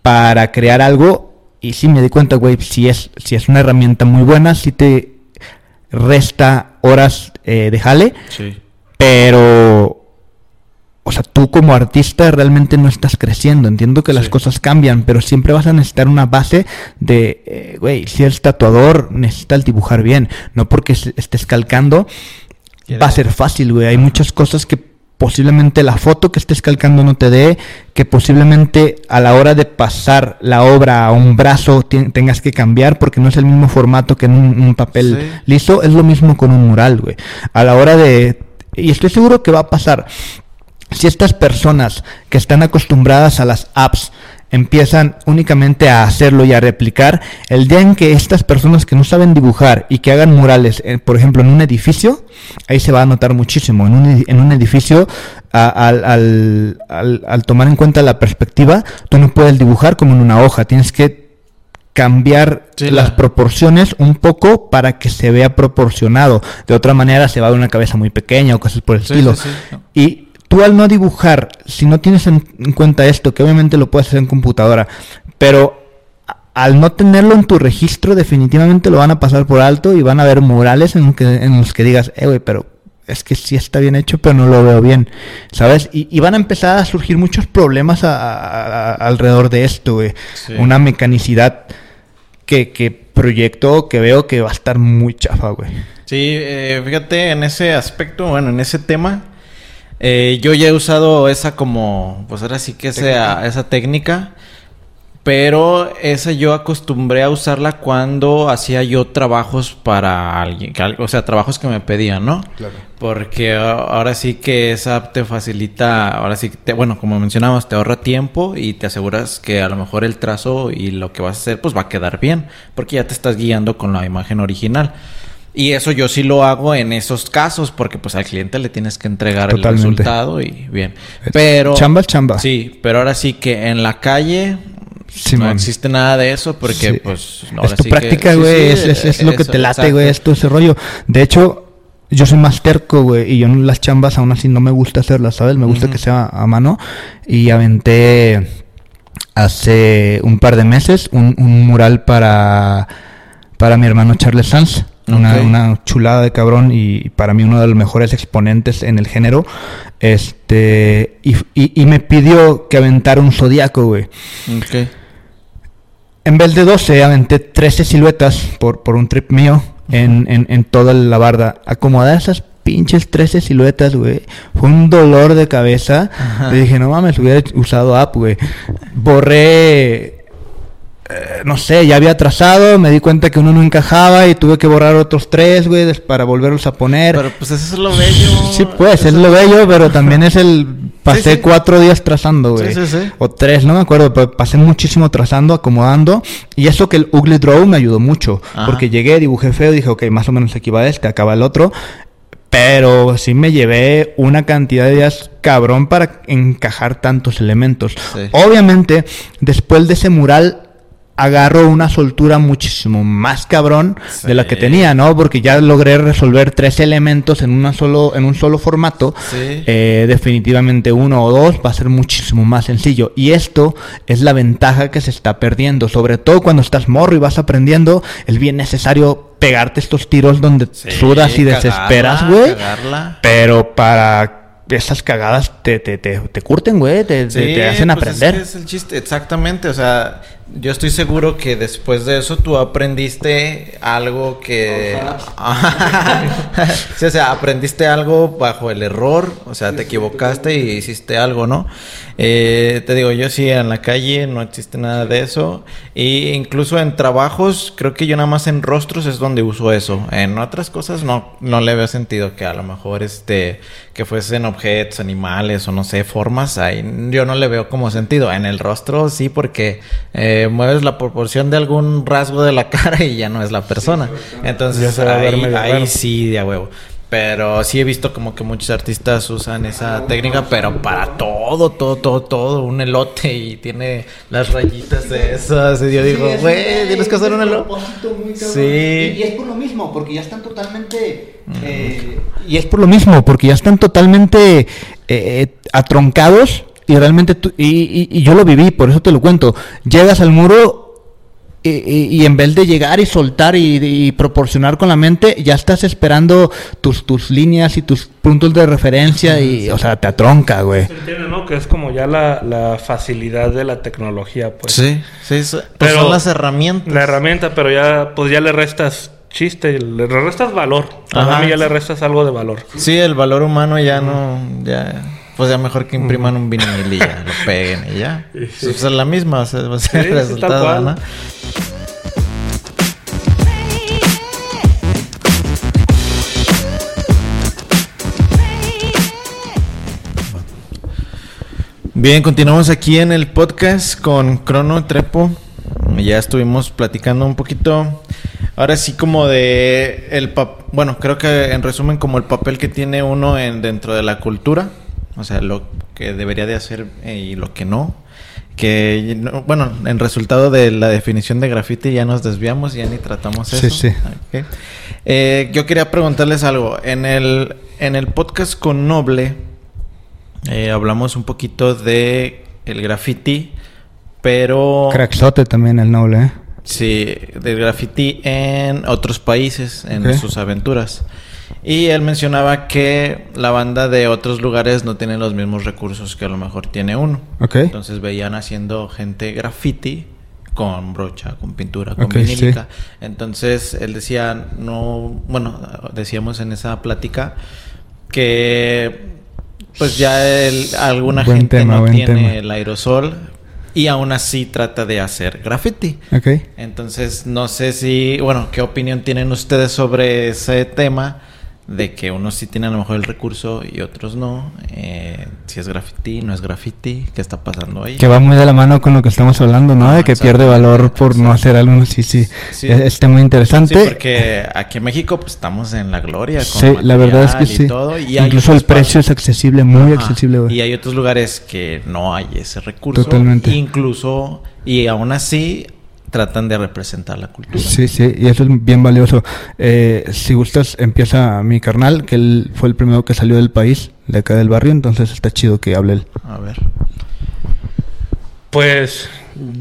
B: para crear algo. Y sí me di cuenta, güey, si es, si es una herramienta muy buena, si te resta horas eh, de jale,
A: Sí.
B: pero o sea, tú como artista realmente no estás creciendo. Entiendo que las cosas cambian, pero siempre vas a necesitar una base de, eh, güey, si eres tatuador, necesitas dibujar bien. No porque estés calcando, va a ser fácil, güey. Hay muchas cosas que posiblemente la foto que estés calcando no te dé, que posiblemente a la hora de pasar la obra a un brazo tengas que cambiar porque no es el mismo formato que en un, un papel
A: Sí.
B: liso. Es lo mismo con un mural, güey. A la hora de... Y estoy seguro que va a pasar. Si estas personas que están acostumbradas a las apps empiezan únicamente a hacerlo y a replicar, el día en que estas personas que no saben dibujar y que hagan murales, eh, por ejemplo, en un edificio, ahí se va a notar muchísimo. En un, edi- en un edificio, al, al- al- al tomar en cuenta la perspectiva, tú no puedes dibujar como en una hoja, tienes que cambiar
A: Sí,
B: las
A: la-
B: proporciones un poco para que se vea proporcionado. De otra manera se va a ver una cabeza muy pequeña o cosas por el
A: Sí,
B: estilo.
A: sí, sí.
B: Y tú al no dibujar, si no tienes en, en cuenta esto, que obviamente lo puedes hacer en computadora, pero al no tenerlo en tu registro, definitivamente lo van a pasar por alto y van a ver murales en, que, en los que digas, eh, güey, pero es que sí está bien hecho, pero no lo veo bien, ¿sabes? Y, y van a empezar a surgir muchos problemas a- a- a- alrededor de esto, güey.
A: Sí.
B: Una mecanicidad que, que proyecto que veo que va a estar muy chafa, güey.
A: Sí, eh, fíjate, en ese aspecto, bueno, en ese tema, eh, yo ya he usado esa como, pues ahora sí que sea esa técnica, pero esa yo acostumbré a usarla cuando hacía yo trabajos para alguien, o sea, trabajos que me pedían, ¿no?
B: Claro.
A: Porque ahora sí que esa te facilita, ahora sí que, te- bueno, como mencionamos, te ahorra tiempo y te aseguras que a lo mejor el trazo y lo que vas a hacer pues va a quedar bien, porque ya te estás guiando con la imagen original. Y eso yo sí lo hago en esos casos, porque pues al cliente le tienes que entregar
B: Totalmente.
A: el resultado y bien. Pero...
B: Chamba chamba.
A: Sí, pero ahora sí que en la calle
B: Sí,
A: no
B: man.
A: existe nada de eso porque
B: Sí.
A: pues
B: es tu
A: sí
B: práctica, güey.
A: sí,
B: es, es- es lo que te late, güey. Es todo ese rollo. De hecho, yo soy más terco, güey. Y yo en las chambas aún así no me gusta hacerlas, ¿sabes? Me gusta que sea a mano. Y aventé hace un par de meses un, un mural para, para mi hermano Charles Sanz. Una, chulada de cabrón y para mí uno de los mejores exponentes en el género. Este, y, y- y me pidió que aventara un zodiaco, güey. En vez de 12, aventé 13 siluetas por, por un trip mío en, en, en toda la barda. Acomodar esas pinches 13 siluetas, güey. Fue un dolor de cabeza. Le dije, no mames, hubiera usado app, güey. Borré. Eh, no sé, ya había trazado, me di cuenta que uno no encajaba y tuve que borrar otros tres, güey, para volverlos a poner.
A: Pero pues eso es lo bello.
B: Sí, pues, es lo bello, pero también es el... Pasé
A: Sí, sí.
B: cuatro días trazando, güey.
A: Sí, sí, sí.
B: O tres, no me acuerdo, pero pasé muchísimo trazando, acomodando. Y eso que el Ugly Draw me ayudó mucho.
A: Ajá.
B: Porque llegué, dibujé feo, dije, ok, más o menos aquí va este, acaba el otro. Pero sí me llevé una cantidad de días cabrón para encajar tantos elementos. Obviamente, después de ese mural agarro una soltura muchísimo más cabrón de la que
A: Sí.
B: tenía, ¿no? Porque ya logré resolver tres elementos en una solo en un solo formato.
A: Sí.
B: Eh, definitivamente uno o dos va a ser muchísimo más sencillo. Y esto es la ventaja que se está perdiendo, sobre todo cuando estás morro y vas aprendiendo, es bien necesario pegarte estos tiros donde
A: Sí,
B: sudas y desesperas, güey. Pero para esas cagadas te, te, te, te curten, güey, te, te-
A: Sí,
B: te hacen
A: pues
B: aprender.
A: Es, que es el chiste, exactamente. O sea, yo estoy seguro que después de eso tú aprendiste algo que. sí, o sea, aprendiste algo bajo el error. O sea, te equivocaste y hiciste algo, ¿no? Eh, te digo, yo sí en la calle no existe nada de eso. Y incluso en trabajos, creo que yo nada más en rostros es donde uso eso. En otras cosas no, no le veo sentido que a lo mejor este que fuesen objetos, animales o no sé, formas, ahí yo no le veo como sentido. En el rostro sí, porque eh, mueves la proporción de algún rasgo de la cara y ya no es la persona. Entonces ahí, ahí sí, de a huevo. Pero sí he visto como que muchos artistas usan esa técnica, pero para todo, todo, todo, todo, un elote y tiene las rayitas de esas. Y yo digo, güey, tienes que hacer un elote. Sí.
B: Y, y es por lo mismo, porque ya están totalmente. eh, y es por lo mismo, porque ya están totalmente eh, atroncados. Y realmente. tú- y, y- y yo lo viví, por eso te lo cuento. Llegas al muro. Y, y- en vez de llegar y soltar y, y proporcionar con la mente, ya estás esperando tus, tus líneas y tus puntos de referencia y, o sea, te atronca, güey.
C: Se entiende, ¿no? Que es como ya la, la facilidad de la tecnología, pues.
A: Sí, sí, sí. Pues
C: Pero-
A: son las herramientas.
C: La herramienta, pero ya, pues ya le restas chiste, le restas valor.
A: Ajá.
C: mí ya le restas algo de valor.
A: Sí, el valor humano ya no, ya, pues ya mejor que impriman un vinil y ya lo peguen y ya. Pues es la misma, o sea, va a ser
C: Sí,
A: el
C: sí,
A: resultado,
C: cual.
A: ¿no? Bien, continuamos aquí en el podcast con Crono Trepo. Ya estuvimos platicando un poquito. Ahora sí como de el pap bueno, creo que en resumen como el papel que tiene uno en dentro de la cultura, o sea, lo que debería de hacer eh, y lo que no. Que no- bueno, en resultado de la definición de graffiti ya nos desviamos, ya ni tratamos
B: Sí,
A: eso.
B: sí.
A: Ok. Eh, yo quería preguntarles algo. En el, en el podcast con Noble eh, hablamos un poquito de el graffiti, pero
B: Cracksote también el noble, ¿eh?
A: sí, del graffiti en otros países, en
B: Ok.
A: sus aventuras. Y él mencionaba que la banda de otros lugares no tiene los mismos recursos que a lo mejor tiene uno.
B: Ok.
A: Entonces veían haciendo gente graffiti con brocha, con pintura, con
B: Ok,
A: vinílica. Entonces él decía, no, bueno, decíamos en esa plática que pues ya el- alguna
B: Buen
A: gente
B: tema,
A: no tiene
B: tema.
A: el aerosol y aún así trata de hacer graffiti.
B: Ok.
A: Entonces, no sé si, bueno, ¿qué opinión tienen ustedes sobre ese tema de que unos sí tienen a lo mejor el recurso y otros no. Eh, si es graffiti, no es graffiti, ¿qué está pasando ahí?
B: Que va muy de la mano con lo que estamos hablando, ¿no? de que pierde valor por no hacer algo, sí, sí, sí. Este muy interesante. Sí,
A: porque aquí en México pues estamos en la gloria.
B: Con sí, la verdad es que sí. Incluso el precio es accesible, muy accesible.
A: Y hay otros lugares que no hay ese recurso. Totalmente. Incluso, y aún así tratan de representar la cultura.
B: Sí, sí, y eso es bien valioso. Eh, si gustas, empieza mi carnal, que él fue el primero que salió del país, de acá del barrio, entonces está chido que hable él.
A: A ver.
C: Pues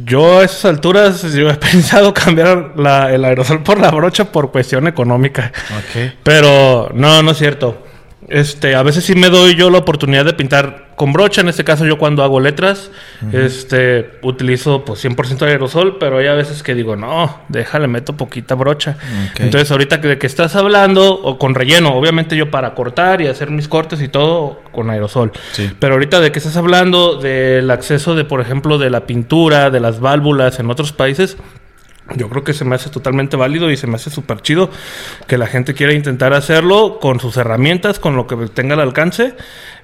C: yo a esas alturas yo he pensado cambiar el aerosol por la brocha por cuestión económica. Okay. Pero no, no es cierto. Este, a veces sí me doy yo la oportunidad de pintar con brocha. En este caso, yo cuando hago letras, este, utilizo pues 100% aerosol, pero hay a veces que digo, no, déjale, meto poquita brocha. Entonces, ahorita que de que estás hablando, o con relleno, obviamente yo para cortar y hacer mis cortes y todo con aerosol. Pero ahorita de que estás hablando del acceso de, por ejemplo, de la pintura, de las válvulas en otros países, yo creo que se me hace totalmente válido y se me hace súper chido que la gente quiera intentar hacerlo con sus herramientas, con lo que tenga al alcance,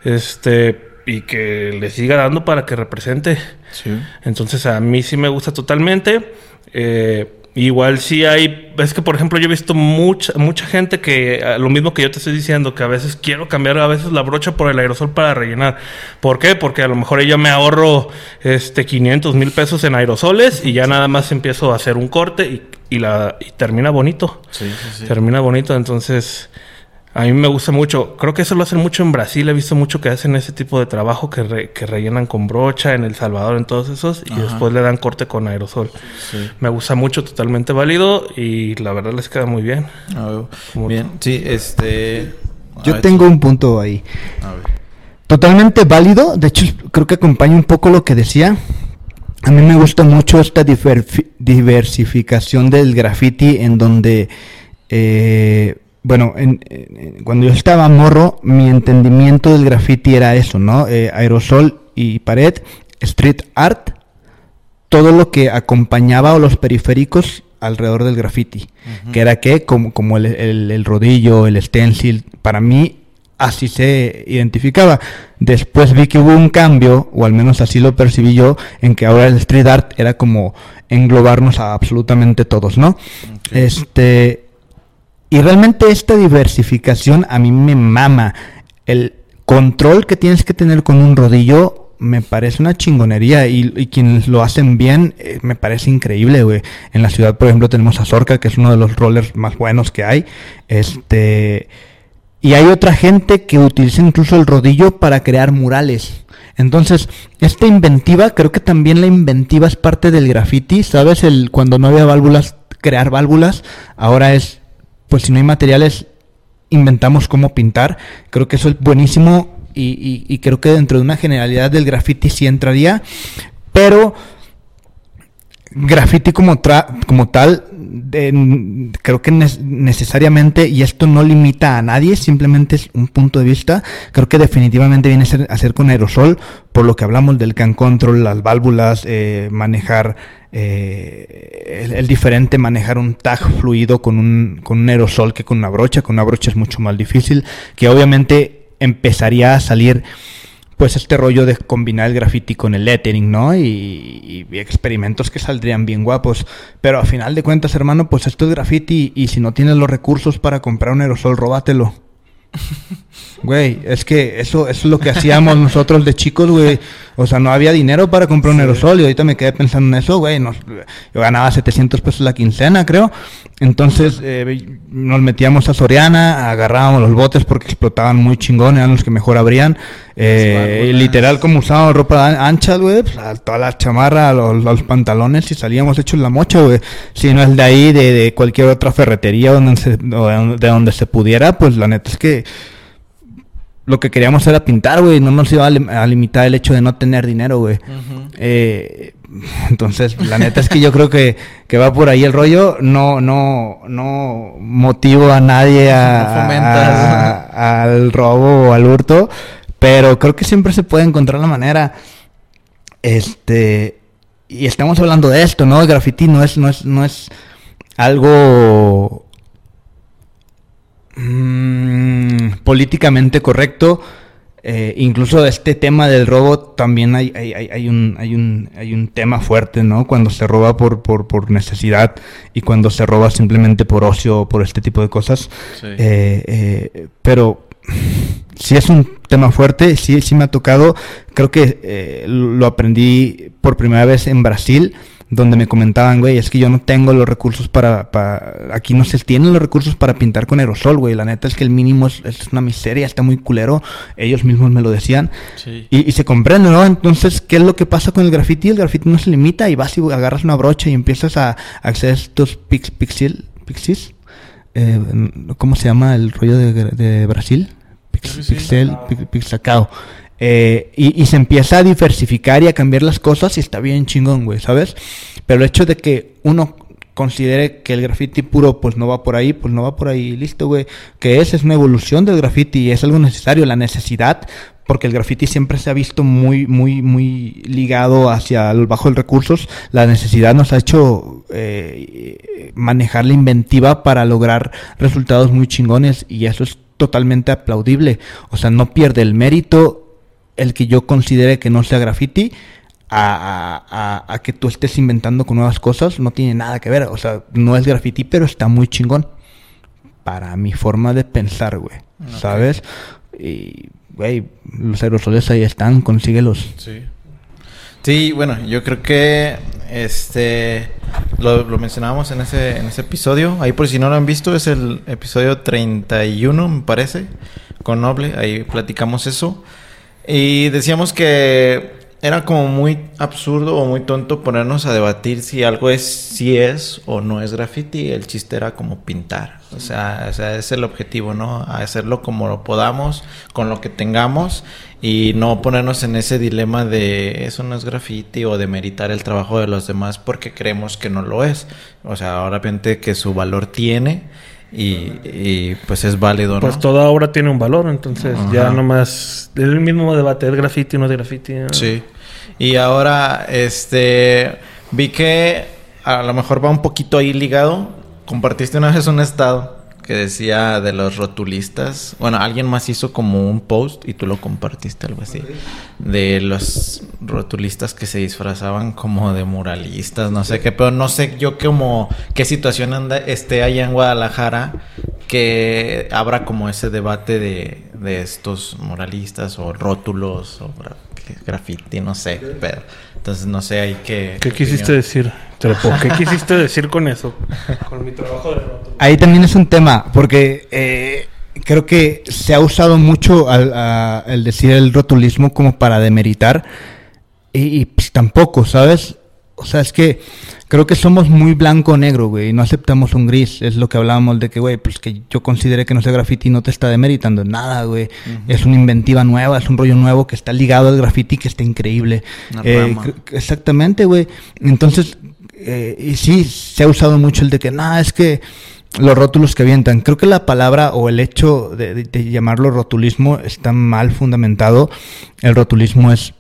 C: este, y que le siga dando para que represente. Entonces a mí sí me gusta totalmente. Eh, Igual sí hay, es que por ejemplo yo he visto mucha mucha gente que ah, lo mismo que yo te estoy diciendo, que a veces quiero cambiar a veces la brocha por el aerosol para rellenar. ¿Por qué? Porque a lo mejor yo me ahorro este 500 mil pesos en aerosoles y ya nada más empiezo a hacer un corte y, y la y termina bonito. Sí, sí, sí. Termina bonito, entonces a mí me gusta mucho. Creo que eso lo hacen mucho en Brasil. He visto mucho que hacen ese tipo de trabajo que, que rellenan con brocha en El Salvador, en todos esos, y después le dan corte con aerosol. Me gusta mucho, totalmente válido y la verdad les queda muy bien.
A: bien, sí, este.
B: Yo tengo un punto ahí. Totalmente válido. De hecho, creo que acompaña un poco lo que decía. A mí me gusta mucho esta diversificación del graffiti en donde. Eh, bueno, en, cuando yo estaba morro, mi entendimiento del graffiti era eso, ¿no? Eh, aerosol y pared, street art, todo lo que acompañaba o los periféricos alrededor del graffiti, que era que como, como el, el, rodillo, el stencil, para mí así se identificaba. Después vi que hubo un cambio, o al menos así lo percibí yo, en que ahora el street art era como englobarnos a absolutamente todos, ¿no? Este y realmente esta diversificación a mí me mama. El control que tienes que tener con un rodillo me parece una chingonería y, quienes lo hacen bien eh, me parece increíble, güey. En la ciudad, por ejemplo, tenemos a Zorca, que es uno de los rollers más buenos que hay. Este... Y hay otra gente que utiliza incluso el rodillo para crear murales. Entonces, esta inventiva, creo que también la inventiva es parte del graffiti, ¿sabes? El cuando no había válvulas, crear válvulas, ahora es pues si no hay materiales, inventamos cómo pintar. Creo que eso es buenísimo y, creo que dentro de una generalidad del graffiti sí entraría, pero graffiti como, como tal, creo que necesariamente, y esto no limita a nadie, simplemente es un punto de vista, creo que definitivamente viene a ser, a ser con aerosol, por lo que hablamos del can control, las válvulas, eh, manejar eh, el, diferente manejar un tag fluido con un, con un aerosol que con una brocha. Con una brocha es mucho más difícil, que obviamente empezaría a salir pues este rollo de combinar el graffiti con el lettering, ¿no? Y, experimentos que saldrían bien guapos. Pero a final de cuentas, hermano, pues esto es graffiti y si no tienes los recursos para comprar un aerosol, róbatelo. Güey, es que eso, eso es lo que hacíamos nosotros de chicos, güey. O sea, no había dinero para comprar un aerosol y ahorita me quedé pensando en eso, güey. Nos, yo ganaba 700 pesos la quincena, creo. Entonces eh, nos metíamos a Soriana, agarrábamos los botes porque explotaban muy chingón, eran los que mejor abrían. Eh, literal, como usábamos ropa ancha, güey, pues, toda la chamarra, los, pantalones y salíamos hechos la mocha, güey. Si no es de ahí, de, de cualquier otra ferretería donde se, de donde se pudiera, pues la neta es que lo que queríamos era pintar, güey. No nos iba a, limitar el hecho de no tener dinero, güey. Eh, entonces, la neta es que yo creo que, que, va por ahí el rollo. No, no, no motivo a nadie a, al robo o al hurto. Pero creo que siempre se puede encontrar la manera. Este. Y estamos hablando de esto, ¿no? El graffiti no es, no es, no es algo mm, políticamente correcto. Eh, incluso este tema del robo también hay, hay, hay, un, hay, un, hay un tema fuerte, ¿no? Cuando se roba por, por, por necesidad y cuando se roba simplemente por ocio o por este tipo de cosas. Eh, eh, pero sí es un tema fuerte, sí, sí me ha tocado. Creo que lo aprendí por primera vez en Brasil donde me comentaban, güey, es que yo no tengo los recursos para, aquí no se tienen los recursos para pintar con aerosol, güey, la neta es que el mínimo es, una miseria, está muy culero, ellos mismos me lo decían, y, se comprende, ¿no? Entonces, ¿qué es lo que pasa con el graffiti? El graffiti no se limita y vas y agarras una brocha y empiezas a, hacer estos pix, pixel, pixies, eh, ¿cómo se llama el rollo de, Brasil? Pixel, pixacao. Eh, y, se empieza a diversificar y a cambiar las cosas y está bien chingón, güey, ¿sabes? Pero el hecho de que uno considere que el graffiti puro pues no va por ahí, pues no va por ahí, listo, güey. Que esa es una evolución del graffiti y es algo necesario, la necesidad, porque el graffiti siempre se ha visto muy, muy, muy ligado hacia el bajo de recursos. La necesidad nos ha hecho eh, manejar la inventiva para lograr resultados muy chingones y eso es totalmente aplaudible. O sea, no pierde el mérito el que yo considere que no sea graffiti a, a, que tú estés inventando con nuevas cosas no tiene nada que ver. O sea, no es graffiti, pero está muy chingón. Para mi forma de pensar, güey. ¿Sabes? Y, güey, los aerosoles ahí están, consíguelos.
A: Sí. Sí, bueno, yo creo que este lo, mencionábamos en ese, en ese episodio. Ahí por si no lo han visto, es el episodio 31, me parece, con Noble. Ahí platicamos eso. Y decíamos que era como muy absurdo o muy tonto ponernos a debatir si algo es si es o no es graffiti. El chiste era como pintar. O sea, o sea, es el objetivo, ¿no? Hacerlo como lo podamos, con lo que tengamos y no ponernos en ese dilema de eso no es graffiti o de meritar el trabajo de los demás porque creemos que no lo es. O sea, obviamente que su valor tiene y, pues es válido, ¿no?
C: Pues toda obra tiene un valor, entonces ya nomás es el mismo debate, ¿es graffiti o no es graffiti?
A: Sí. Y ahora, este, vi que a lo mejor va un poquito ahí ligado. Compartiste una vez un estado que decía de los rotulistas. Bueno, alguien más hizo como un post y tú lo compartiste, algo así. De los rotulistas que se disfrazaban como de muralistas, no sé qué, pero no sé yo como qué situación anda, esté allá en Guadalajara que habrá como ese debate de, de estos muralistas o rótulos o graffiti, no sé, pero entonces no sé ahí qué...
C: ¿Qué quisiste decir, ¿Qué quisiste decir con eso? Con mi trabajo de
B: Ahí también es un tema, porque eh, creo que se ha usado mucho al, el decir el rotulismo como para demeritar y, pues tampoco, ¿sabes? O sea, es que creo que somos muy blanco-negro, güey, y no aceptamos un gris. Es lo que hablábamos de que, güey, pues que yo considere que no sea graffiti no te está demeritando nada, güey. Es una inventiva nueva, es un rollo nuevo que está ligado al graffiti que está increíble. Eh, exactamente, güey. Entonces, eh, y sí, se ha usado mucho el de que, nada, es que los rótulos que avientan. Creo que la palabra o el hecho de, de llamarlo rotulismo está mal fundamentado. El rotulismo es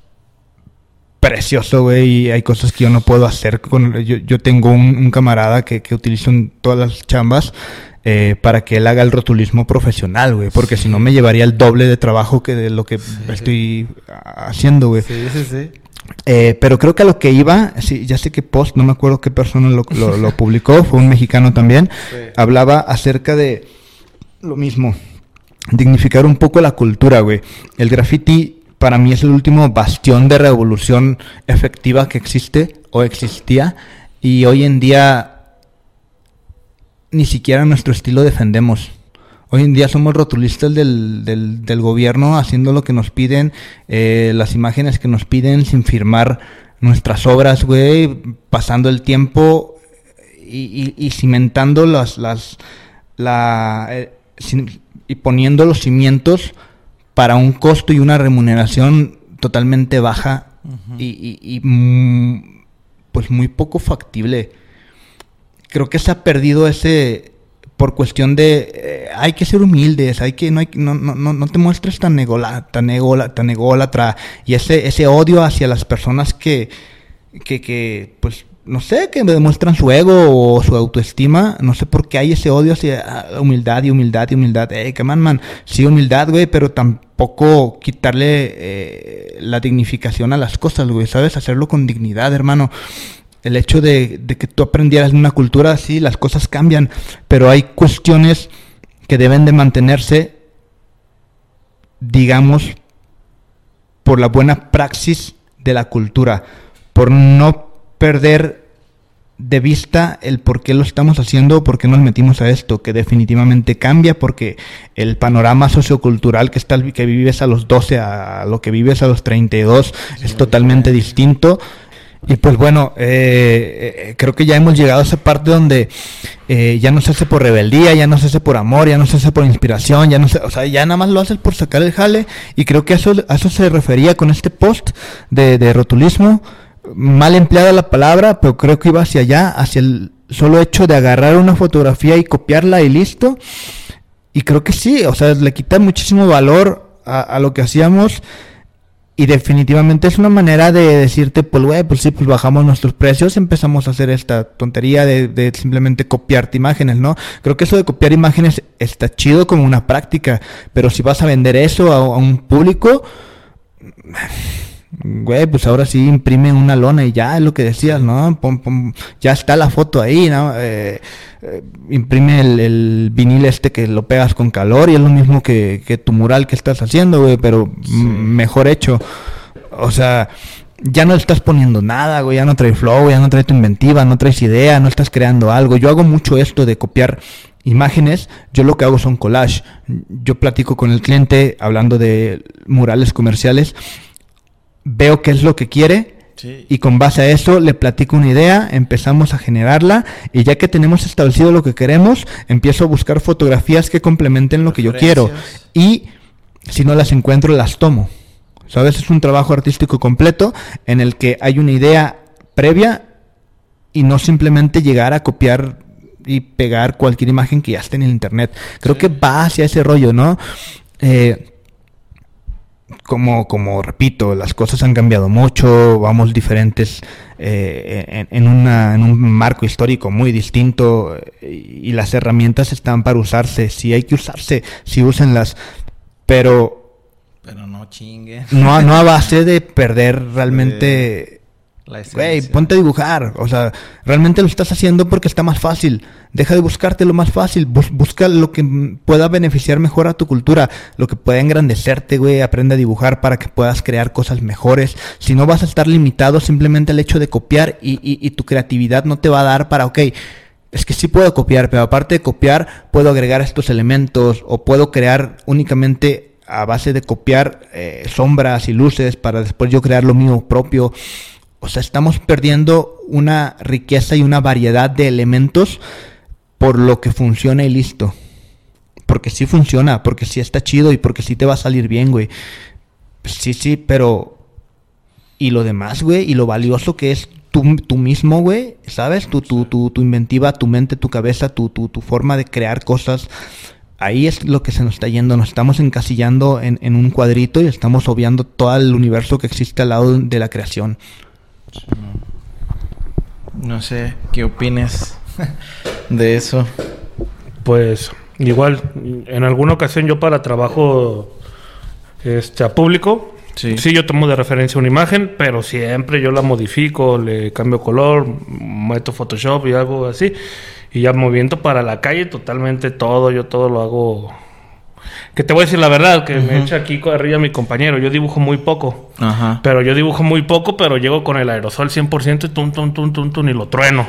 B: precioso, güey, y hay cosas que yo no puedo hacer. Con, yo, yo tengo un, camarada que, que utilizo en todas las chambas eh, para que él haga el rotulismo profesional, güey, porque si no me llevaría el doble de trabajo que de lo que estoy haciendo, güey. Sí, sí, sí. Eh, pero creo que a lo que iba, sí, ya sé que post, no me acuerdo qué persona lo, lo, publicó, fue un mexicano también, hablaba acerca de lo mismo, dignificar un poco la cultura, güey. El graffiti para mí es el último bastión de revolución efectiva que existe o existía y hoy en día ni siquiera nuestro estilo defendemos. Hoy en día somos rotulistas del, del, gobierno haciendo lo que nos piden, eh, las imágenes que nos piden sin firmar nuestras obras, güey, pasando el tiempo y, cimentando las, las, la, eh, y poniendo los cimientos para un costo y una remuneración totalmente baja y, pues muy poco factible. Creo que se ha perdido ese por cuestión de eh, hay que ser humildes, hay que no hay no, no, no te muestres tan egola, tan egola, tan ególatra y ese ese odio hacia las personas que que, que pues no sé, que demuestran su ego o su autoestima. No sé por qué hay ese odio hacia ah, humildad y humildad y humildad. Ey, que man, man. Sí, humildad, güey, pero tampoco quitarle eh, la dignificación a las cosas, güey. ¿Sabes? Hacerlo con dignidad, hermano. El hecho de, de que tú aprendieras una cultura así, las cosas cambian. Pero hay cuestiones que deben de mantenerse, digamos, por la buena praxis de la cultura. Por no perder de vista el por qué lo estamos haciendo, por qué nos metimos a esto, que definitivamente cambia porque el panorama sociocultural que, está, que vives a los 12 a lo que vives a los 32 es totalmente distinto. Y pues bueno, eh, eh, creo que ya hemos llegado a esa parte donde eh, ya no se hace por rebeldía, ya no se hace por amor, ya no se hace por inspiración, ya no se, o sea, ya nada más lo haces por sacar el jale. Y creo que a eso, a eso se refería con este post de, de rotulismo mal empleada la palabra, pero creo que iba hacia allá, hacia el solo hecho de agarrar una fotografía y copiarla y listo. Y creo que sí, o sea, le quita muchísimo valor a, lo que hacíamos. Y definitivamente es una manera de decirte, pues, güey, pues sí, pues bajamos nuestros precios, empezamos a hacer esta tontería de, simplemente copiarte imágenes, ¿no? Creo que eso de copiar imágenes está chido como una práctica, pero si vas a vender eso a un público, güey, pues ahora sí imprime una lona y ya es lo que decías, ¿no? ya está la foto ahí, ¿no? Eh, eh, imprime el, vinil este que lo pegas con calor y es lo mismo que, tu mural que estás haciendo, güey, pero mejor hecho. O sea, ya no estás poniendo nada, güey, ya no trae flow, ya no trae tu inventiva, no traes idea, no estás creando algo. Yo hago mucho esto de copiar imágenes, yo lo que hago son collage. Yo platico con el cliente hablando de murales comerciales veo qué es lo que quiere y con base a eso le platico una idea, empezamos a generarla y ya que tenemos establecido lo que queremos, empiezo a buscar fotografías que complementen lo que yo quiero y si no las encuentro las tomo. ¿Sabes? Es un trabajo artístico completo en el que hay una idea previa y no simplemente llegar a copiar y pegar cualquier imagen que ya esté en el internet. Creo que va hacia ese rollo, ¿no? Eh, como, como repito, las cosas han cambiado mucho, vamos diferentes eh, en, una, en un marco histórico muy distinto y las herramientas están para usarse, si hay que usarse, si úsenlas, pero...
A: Pero no chingue.
B: No, no a base de perder realmente Güey, ponte a dibujar. O sea, realmente lo estás haciendo porque está más fácil. Deja de buscarte lo más fácil. busca lo que pueda beneficiar mejor a tu cultura. Lo que pueda engrandecerte, güey. Aprende a dibujar para que puedas crear cosas mejores. Si no vas a estar limitado simplemente al hecho de copiar y, y, tu creatividad no te va a dar para, ok, es que sí puedo copiar, pero aparte de copiar, puedo agregar estos elementos o puedo crear únicamente a base de copiar eh, sombras y luces para después yo crear lo mío propio. O sea, estamos perdiendo una riqueza y una variedad de elementos por lo que funciona y listo. Porque sí funciona, porque sí está chido y porque sí te va a salir bien, güey. Sí, sí, pero... Y lo demás, güey, y lo valioso que es tú, mismo, güey, ¿sabes? Tu, tu, tu, tu, inventiva, tu mente, tu cabeza, tu, tu, tu forma de crear cosas. Ahí es lo que se nos está yendo. Nos estamos encasillando en, en un cuadrito y estamos obviando todo el universo que existe al lado de la creación.
A: No sé, ¿qué opines de eso?
C: Pues igual, en alguna ocasión yo para trabajo este, a público, sí. sí. yo tomo de referencia una imagen, pero siempre yo la modifico, le cambio color, meto Photoshop y algo así. Y ya moviendo para la calle totalmente todo, yo todo lo hago que te voy a decir la verdad, que me echa aquí arriba mi compañero. Yo dibujo muy poco. Ajá. Pero yo dibujo muy poco, pero llego con el aerosol 100% y tum, tum, tum, tum, tum, y lo trueno.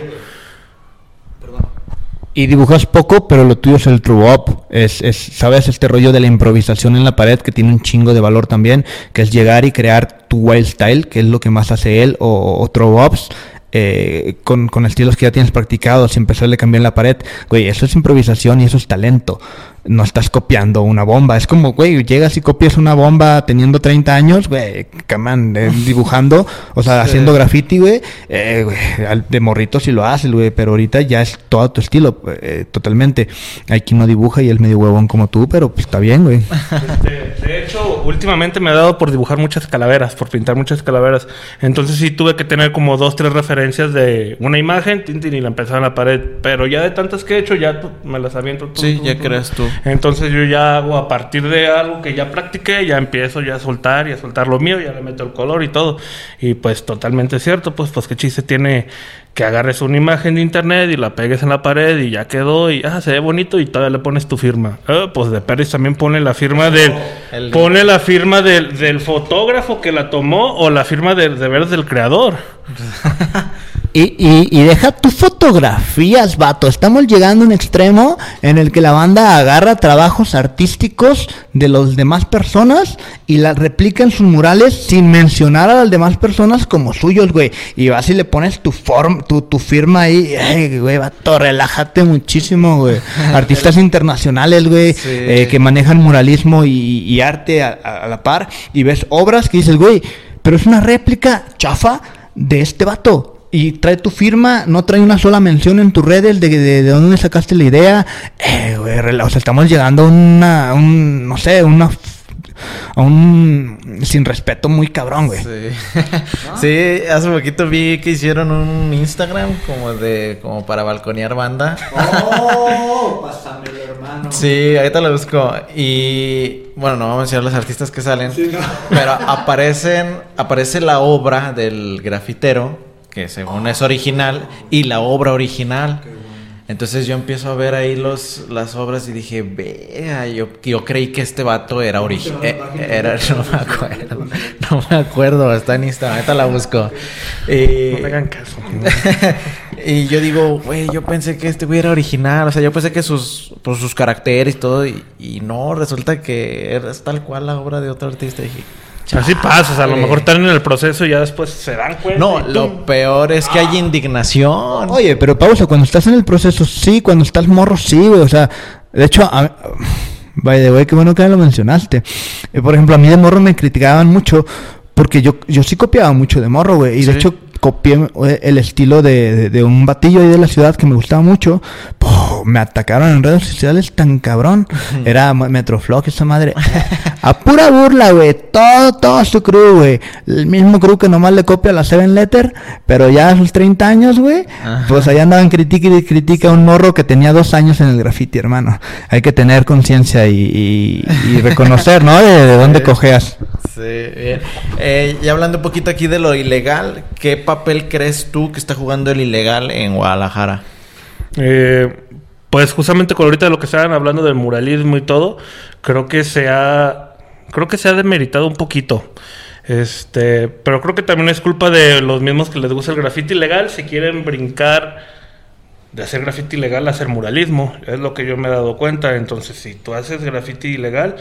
B: Y dibujas poco, pero lo tuyo es el true up. Es, es, ¿sabes? Este rollo de la improvisación en la pared que tiene un chingo de valor también, que es llegar y crear tu wild style, que es lo que más hace él, o, o true ups. Eh, con, con, estilos que ya tienes practicados y empezarle a cambiar la pared, güey, eso es improvisación y eso es talento. No estás copiando una bomba. Es como, güey, llegas y copias una bomba teniendo 30 años, güey, camán, eh, dibujando, o sea, haciendo graffiti, güey, eh, de morrito si lo haces, güey, pero ahorita ya es todo tu estilo, totalmente. Hay quien no dibuja y es medio huevón como tú, pero pues está bien, güey.
C: Este, de hecho, últimamente me ha dado por dibujar muchas calaveras, por pintar muchas calaveras. Entonces sí tuve que tener como dos, tres referencias de una imagen, tintin, y la empezaba en la pared. Pero ya de tantas que he hecho, ya tú- me las aviento tú.
A: Sí,
C: tú,
A: ya creas tú.
C: Entonces yo ya hago a partir de algo que ya practiqué, ya empiezo ya a soltar y a soltar lo mío, ya le meto el color y todo. Y pues totalmente cierto, pues pues qué chiste tiene que agarres una imagen de internet y la pegues en la pared y ya quedó y ah, se ve bonito y todavía le pones tu firma. Ah, pues de Pérez también pone la firma del
A: El-
C: pone la firma del, del fotógrafo que la tomó o la firma de, de veras del creador.
B: Y, y, y deja tus fotografías, vato. Estamos llegando a un extremo en el que la banda agarra trabajos artísticos de las demás personas y la replica en sus murales sin mencionar a las demás personas como suyos, güey. Y vas y le pones tu form, tu, tu firma ahí. Ay, güey, vato, relájate muchísimo, güey. Artistas internacionales, güey,
A: Sí.
B: eh, que manejan muralismo y, y arte a, a- a la par. Y ves obras que dices, güey, pero es una réplica chafa de este vato. Y trae tu firma, no trae una sola mención en tus redes de, de, de dónde sacaste la idea. Eh, güey, o sea, estamos llegando a una, un, no sé, una, a un sin respeto muy cabrón, güey.
A: Sí. Sí, hace poquito vi que hicieron un Instagram como de como para balconear banda.
B: Oh, pásamelo, hermano.
A: Sí, ahorita lo busco. Y bueno, no vamos a mencionar los artistas que salen. Pero aparecen, aparece la obra del grafitero, que según es original, y la obra original. Entonces yo empiezo a ver ahí los, las obras y dije, vea, yo, yo creí que este vato era original. era, no me acuerdo. No me acuerdo, está en Instagram, ahorita la busco. Y-
C: No me hagan caso.
A: y yo digo, güey, yo pensé que este güey era original. O sea, yo pensé que sus, por sus caracteres y todo. Y, y no, resulta que era tal cual la obra de otro artista. Y dije,
C: Así pasa, o sea, a lo mejor están en el proceso y ya después se dan cuenta.
A: no, lo peor es que hay indignación.
B: Oye, pero pausa, cuando estás en el proceso, sí, cuando estás morro, sí, güey. O sea, de hecho, a, by the way, qué bueno que lo mencionaste. Eh, por ejemplo, a mí de morro me criticaban mucho porque yo, yo sí copiaba mucho de morro, güey. Y de hecho, copié eh, el estilo de, de- de un batillo ahí de la ciudad que me gustaba mucho. Po, me atacaron en redes sociales tan cabrón. Era Metroflog, esa madre. A pura burla, güey. Todo, todo su crew, güey. El mismo crew que nomás le copia la Seven Letter. Pero ya a sus 30 años, güey. Pues allá andaban critica y critica a un morro que tenía dos años en el graffiti, hermano. Hay que tener conciencia y, y- y reconocer, ¿no? De, de dónde cojeas.
A: Sí, bien. Eh, y hablando un poquito aquí de lo ilegal, ¿qué papel crees tú que está jugando el ilegal en Guadalajara?
C: Eh, pues justamente con ahorita de lo que estaban hablando del muralismo y todo, creo que se ha, creo que se ha demeritado un poquito. Este, pero creo que también es culpa de los mismos que les gusta el grafiti ilegal, si quieren brincar de hacer grafiti ilegal a hacer muralismo, es lo que yo me he dado cuenta. Entonces, si tú haces grafiti ilegal,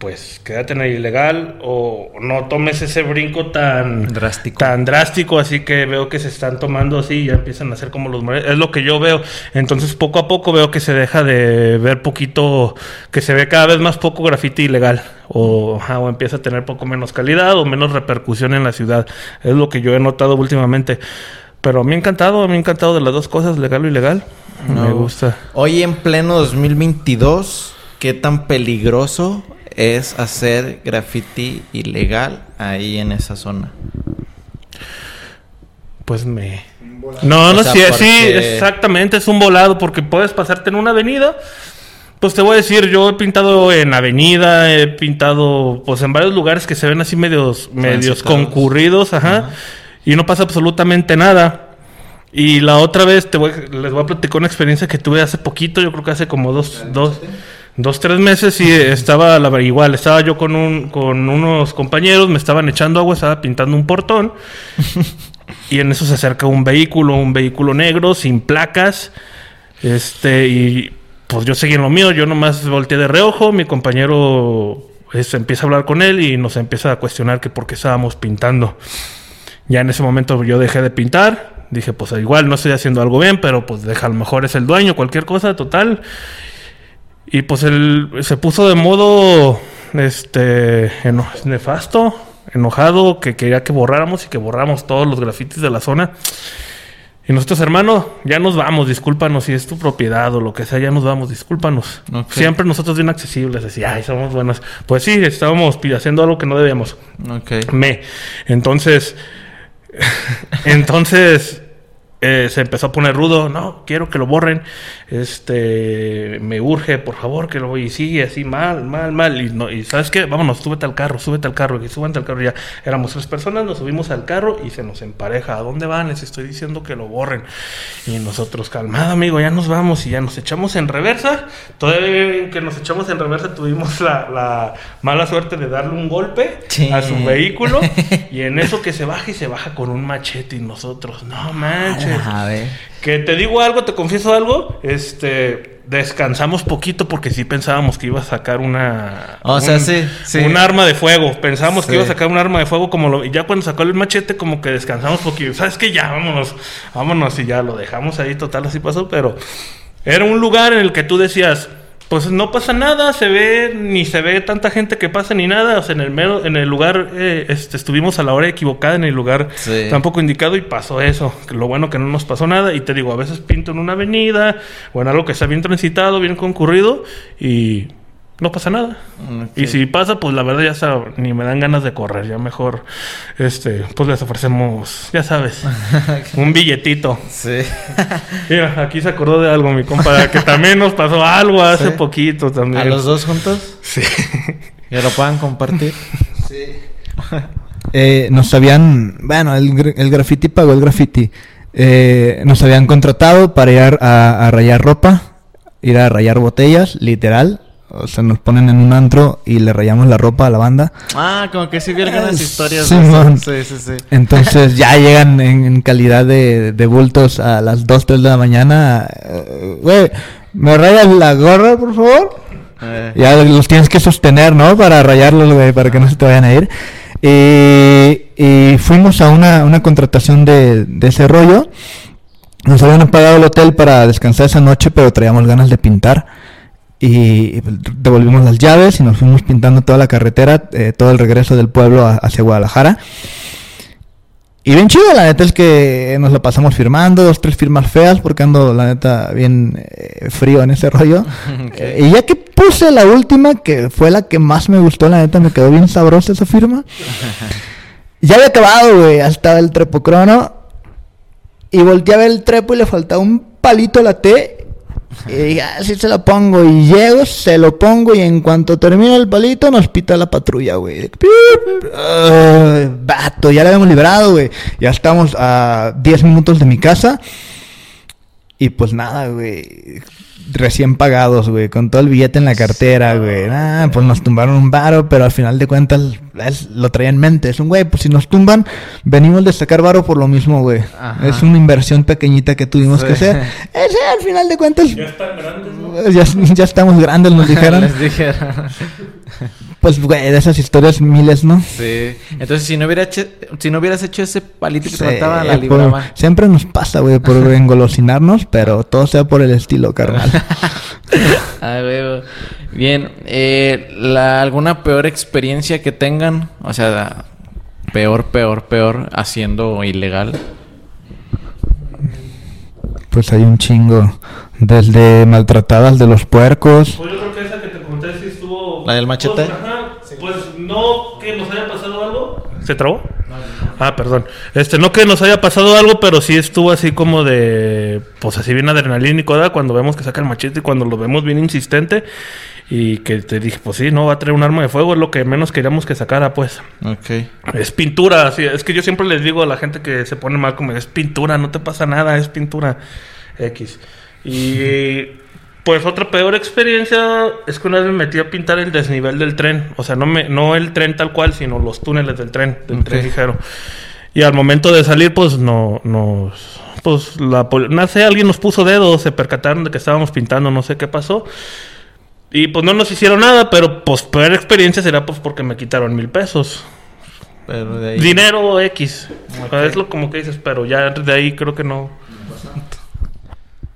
C: pues quédate en el ilegal o no tomes ese brinco tan
A: Drástico.
C: tan drástico, así que veo que se están tomando así y ya empiezan a hacer como los. Es lo que yo veo. Entonces, poco a poco veo que se deja de ver poquito, que se ve cada vez más poco grafiti ilegal. O, ajá, o empieza a tener poco menos calidad o menos repercusión en la ciudad. Es lo que yo he notado últimamente. Pero a mí encantado, a mí encantado de las dos cosas, legal o ilegal. Me gusta.
A: Hoy en pleno 2022, ¿qué tan peligroso es hacer graffiti ilegal ahí en esa zona?
C: Pues me... No,
A: O
C: no,
A: sea,
C: sí, sí, exactamente, es un volado porque puedes pasarte en una avenida. Pues te voy a decir, yo he pintado en avenida, he pintado pues en varios lugares que se ven así medios, medios concurridos, ajá, y no pasa absolutamente nada. Y la otra vez te voy, les voy a platicar una experiencia que tuve hace poquito, yo creo que hace como dos, dos, dos tres meses y estaba la, igual, estaba yo con, un, con unos compañeros, me estaban echando agua, estaba pintando un portón. Y en eso se acerca un vehículo, un vehículo negro, sin placas. Este, y pues yo seguí en lo mío, yo nomás volteé de reojo, mi compañero este, empieza a hablar con él y nos empieza a cuestionar que por qué estábamos pintando. Ya en ese momento yo dejé de pintar, dije pues igual no estoy haciendo algo bien, pero pues deja, a lo mejor es el dueño, cualquier cosa, total. Y pues él se puso de modo, este, eno- nefasto, enojado, que quería que borráramos y que borráramos todos los grafitis de la zona. Y nosotros, hermano, ya nos vamos, discúlpanos si es tu propiedad o lo que sea, ya nos vamos, discúlpanos. Siempre nosotros bien accesibles, decía, ay, somos buenos. Pues sí, estábamos haciendo algo que no debíamos. Me. Entonces, entonces eh, se empezó a poner rudo. No, quiero que lo borren. Este, me urge, por favor, que lo y sigue así mal, mal, mal. Y, no, y sabes qué, vámonos, súbete al carro, súbete al carro. Y súbete al carro. Ya éramos tres personas, nos subimos al carro y se nos empareja. ¿A dónde van? Les estoy diciendo que lo borren. Y nosotros, calmado, amigo, ya nos vamos y ya nos echamos en reversa. Todavía que nos echamos en reversa tuvimos la, la mala suerte de darle un golpe
A: Sí.
C: a su vehículo y en eso que se baja y se baja con un machete y nosotros, no manches.
A: A ver.
C: Que te digo algo, te confieso algo, este descansamos poquito porque sí pensábamos que iba a sacar una
A: O sea, sí, sí.
C: un arma de fuego. Pensábamos
A: Sí.
C: que iba a sacar un arma de fuego como lo y ya cuando sacó el machete como que descansamos poquito. ¿Sabes qué? Ya vámonos. Vámonos y ya lo dejamos ahí total así pasó, pero era un lugar en el que tú decías, pues no pasa nada, se ve, ni se ve tanta gente que pasa ni nada. O sea, en el mero, en el lugar, eh, este, estuvimos a la hora equivocada, en el lugar
A: Sí.
C: tampoco indicado y pasó eso. Lo bueno que no nos pasó nada. Y te digo, a veces pinto en una avenida o en algo que está bien transitado, bien concurrido y no pasa nada. Y si pasa, pues la verdad ya sab- ni me dan ganas de correr. Ya mejor, este, pues les ofrecemos, ya sabes, un billetito.
A: Sí.
C: Mira, aquí se acordó de algo, mi compa, que también nos pasó algo hace
A: Sí.
C: poquito también.
A: ¿A los dos juntos?
C: Sí.
A: Que lo puedan compartir.
B: Eh, nos habían, bueno, el, el graffiti pagó el graffiti. Eh, nos habían contratado para ir a, a rayar ropa, ir a rayar botellas, literal. O sea, nos ponen en un antro y le rayamos la ropa a la banda.
A: Ah, como que sí vi algunas historias eso. Sí, sí, sí.
B: Entonces ya llegan en, en calidad de, de bultos a las 2, 3 de la mañana. Eh, Güey, ¿me rayas la gorra, por favor?
A: Eh,
B: Ya los tienes que sostener, ¿no? Para rayarlos, güey, para que no se te vayan a ir. Y, y fuimos a una, una contratación de, de ese rollo. Nos habían pagado el hotel para descansar esa noche, pero traíamos ganas de pintar. Y devolvimos las llaves y nos fuimos pintando toda la carretera, eh, todo el regreso del pueblo a- hacia Guadalajara. Y bien chido, la neta es que nos la pasamos firmando, dos, tres firmas feas, porque ando, la neta, bien eh, frío en ese rollo. Eh, y ya que puse la última, que fue la que más me gustó, la neta, me quedó bien sabrosa esa firma. ya había acabado, güey, ya estaba el trepocrono. Y volteé a ver el trepo y le faltaba un palito a la T. Y dije, ah, sí se la pongo. Y llego, se lo pongo y en cuanto termina el palito nos pita la patrulla, güey. Vato, ya la habíamos librado, güey. Ya estamos a 10 minutos de mi casa. Y pues nada, güey. Recién pagados, güey. Con todo el billete en la cartera, güey. Ah, pues nos tumbaron un varo, pero al final de cuentas es- lo traía en mente. Es un güey, pues si nos tumban, venimos de sacar varo por lo mismo, güey.
A: Ajá.
B: Es una inversión pequeñita que tuvimos
A: Sí.
B: que hacer. Ese al final de cuentas,
C: Ya están grandes, ¿no?
B: ya, ya estamos grandes, nos dijeron.
A: Les dijeron.
B: Pues, güey, de esas historias miles, ¿no?
A: Sí. Entonces, si no, hubiera hecho- si no hubieras hecho ese palito que te
B: Sí,
A: faltaba, la
B: por-
A: libraba.
B: siempre nos pasa, güey, por engolosinarnos, pero todo sea por el estilo, carnal.
A: Ah, huevo. Bien, eh, la, ¿alguna peor experiencia que tengan? O sea, peor, peor, peor haciendo ilegal.
B: Pues hay un chingo. Desde maltratadas de los puercos.
C: Pues yo creo que esa que te conté sí estuvo.
A: ¿La del machete?
C: Pues, ajá, pues no que nos haya pasado algo. ¿Se trabó? Ah, perdón. Este, no que nos haya pasado algo, pero sí estuvo así como de. Pues así bien adrenalínico, ¿verdad? Cuando vemos que saca el machete y cuando lo vemos bien insistente. Y que te dije, pues sí, no, va a traer un arma de fuego, es lo que menos queríamos que sacara, pues.
A: Ok.
C: Es pintura, así, es que yo siempre les digo a la gente que se pone mal como es pintura, no te pasa nada, es pintura X. Y pues otra peor experiencia es que una vez me metí a pintar el desnivel del tren, o sea, no me no el tren tal cual, sino los túneles del tren, del tren ligero. Y al momento de salir pues no nos pues la no sé, alguien nos puso dedos, se percataron de que estábamos pintando, no sé qué pasó. Y pues no nos hicieron nada, pero pues peor experiencia será pues porque me quitaron mil pesos.
A: Pero de ahí.
C: Dinero X. O sea, Es lo como que dices, pero ya de ahí creo que no.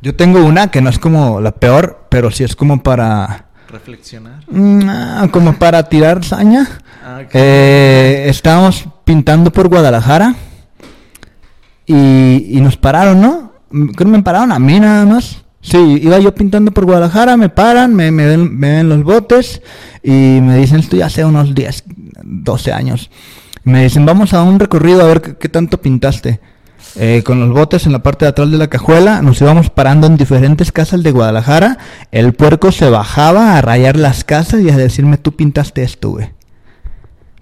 B: Yo tengo una que no es como la peor, pero sí es como para.
A: Reflexionar.
B: mm, ah, como para tirar saña.
A: Ah.
B: Eh, estábamos pintando por Guadalajara y, y nos pararon, ¿no? mm, creo que me pararon a mí nada más. Sí, iba yo pintando por Guadalajara, me paran, me, me, ven, me ven los botes y me dicen, esto ya hace unos 10, 12 años. Me dicen, vamos a un recorrido a ver qué, qué tanto pintaste. Eh, con los botes en la parte de atrás de la cajuela, nos íbamos parando en diferentes casas de Guadalajara. El puerco se bajaba a rayar las casas y a decirme, tú pintaste esto, güey.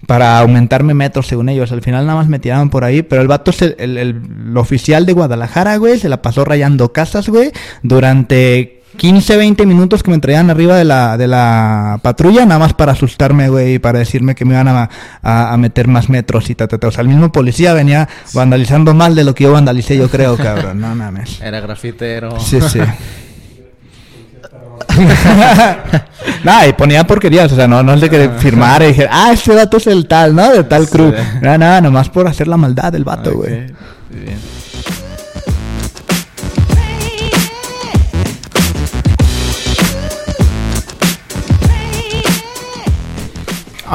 B: Para aumentarme metros, según ellos. Al final nada más me tiraban por ahí. Pero el vato, es el, el- el- el oficial de Guadalajara, güey, se la pasó rayando casas, güey. Durante 15, 20 minutos que me traían arriba de la, de la patrulla, nada más para asustarme, güey, y para decirme que me iban a, a- a meter más metros y ta, ta, ta. O sea, el mismo policía venía vandalizando más de lo que yo vandalicé, yo creo, cabrón. No mames.
A: Era grafitero.
B: Sí, sí. Nada, y ponía porquerías, o sea, no, no es de que firmara y dijera, ah, este vato es el tal, ¿no? De tal crew. Nada, nada, nomás por hacer la maldad del vato, güey.
A: bien.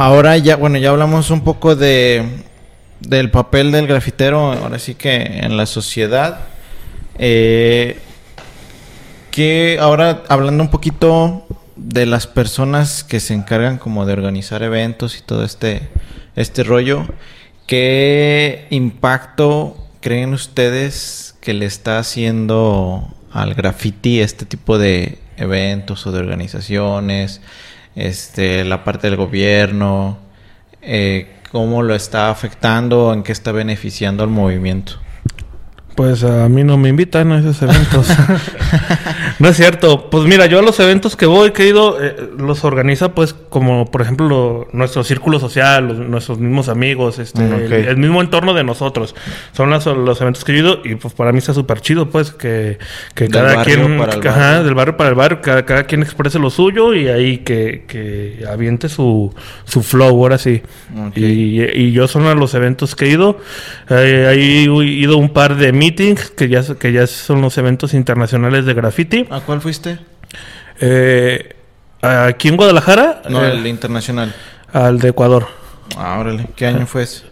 A: Ahora ya, bueno, ya hablamos un poco de del papel del grafitero, ahora sí que en la sociedad. Eh, que ahora hablando un poquito de las personas que se encargan como de organizar eventos y todo este este rollo, ¿qué impacto creen ustedes que le está haciendo al graffiti este tipo de eventos o de organizaciones? Este, la parte del gobierno, eh, cómo lo está afectando, en qué está beneficiando al movimiento.
C: Pues a mí no me invitan a esos eventos. no es cierto. Pues mira, yo a los eventos que voy, que he ido, eh, los organiza pues como por ejemplo lo- nuestro círculo social, los- nuestros mismos amigos, este,
A: Mm,
C: el, el mismo entorno de nosotros. Son las- los eventos que yo he ido y pues para mí está súper chido pues que, que
A: Del
C: cada quien, ajá, del barrio para el barrio, cada, cada quien exprese lo suyo y ahí que, que aviente su, su flow, ahora sí. Y, y yo son a los eventos que he ido. Eh, he ido un par de meetings que ya, que ya son los eventos internacionales de graffiti.
A: ¿A cuál fuiste?
C: Eh, aquí en Guadalajara,
A: No,
C: eh,
A: el internacional.
C: al de Ecuador.
A: Ah, órale. ¿Qué año fue ese?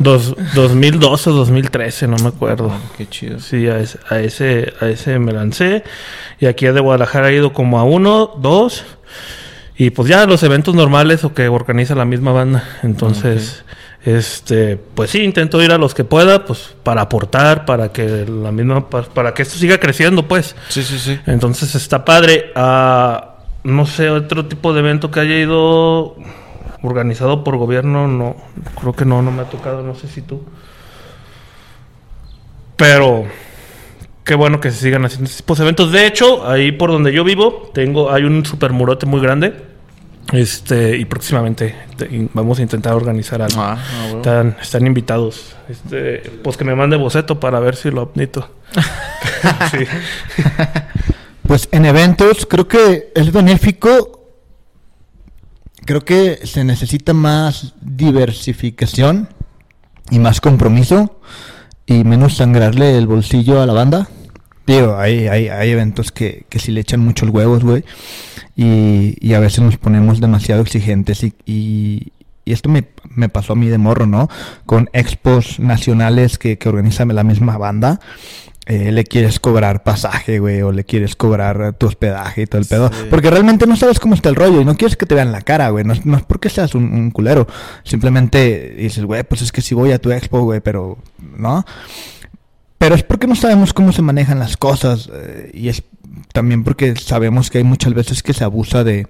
C: Dos, 2012 o 2013, no me acuerdo.
A: Ah, qué chido.
C: Sí, a ese, a ese, a ese me lancé. Y aquí de Guadalajara he ido como a uno, dos. Y pues ya los eventos normales o que organiza la misma banda. Entonces, este, pues sí, intento ir a los que pueda, pues para aportar, para que la misma, pa- para que esto siga creciendo, pues.
A: Sí, sí, sí.
C: Entonces está padre. Ah, no sé, otro tipo de evento que haya ido organizado por gobierno, no, creo que no, no me ha tocado, no sé si tú. Pero qué bueno que se sigan haciendo estos tipos de eventos. De hecho, ahí por donde yo vivo, tengo, hay un super murote muy grande. Este, y próximamente te- vamos a intentar organizar algo.
A: Ah, ah, bueno.
C: Están, están invitados. Este, pues que me mande boceto para ver si lo admito. sí.
B: Pues en eventos creo que es benéfico. Creo que se necesita más diversificación y más compromiso y menos sangrarle el bolsillo a la banda. Digo, hay, hay, hay eventos que, que sí le echan mucho el huevos, güey. Y, y a veces nos ponemos demasiado exigentes y, y, y esto me, me pasó a mí de morro, ¿no? Con expos nacionales que, que organiza la misma banda. eh, le quieres cobrar pasaje, güey, o le quieres cobrar tu hospedaje y todo el pedo.
A: Sí.
B: Porque realmente no sabes cómo está el rollo y no quieres que te vean la cara, güey. No, es- no es porque seas un, un culero. Simplemente dices, güey, pues es que si voy a tu expo, güey, pero, ¿no? Pero es porque no sabemos cómo se manejan las cosas eh, y es también porque sabemos que hay muchas veces que se abusa de,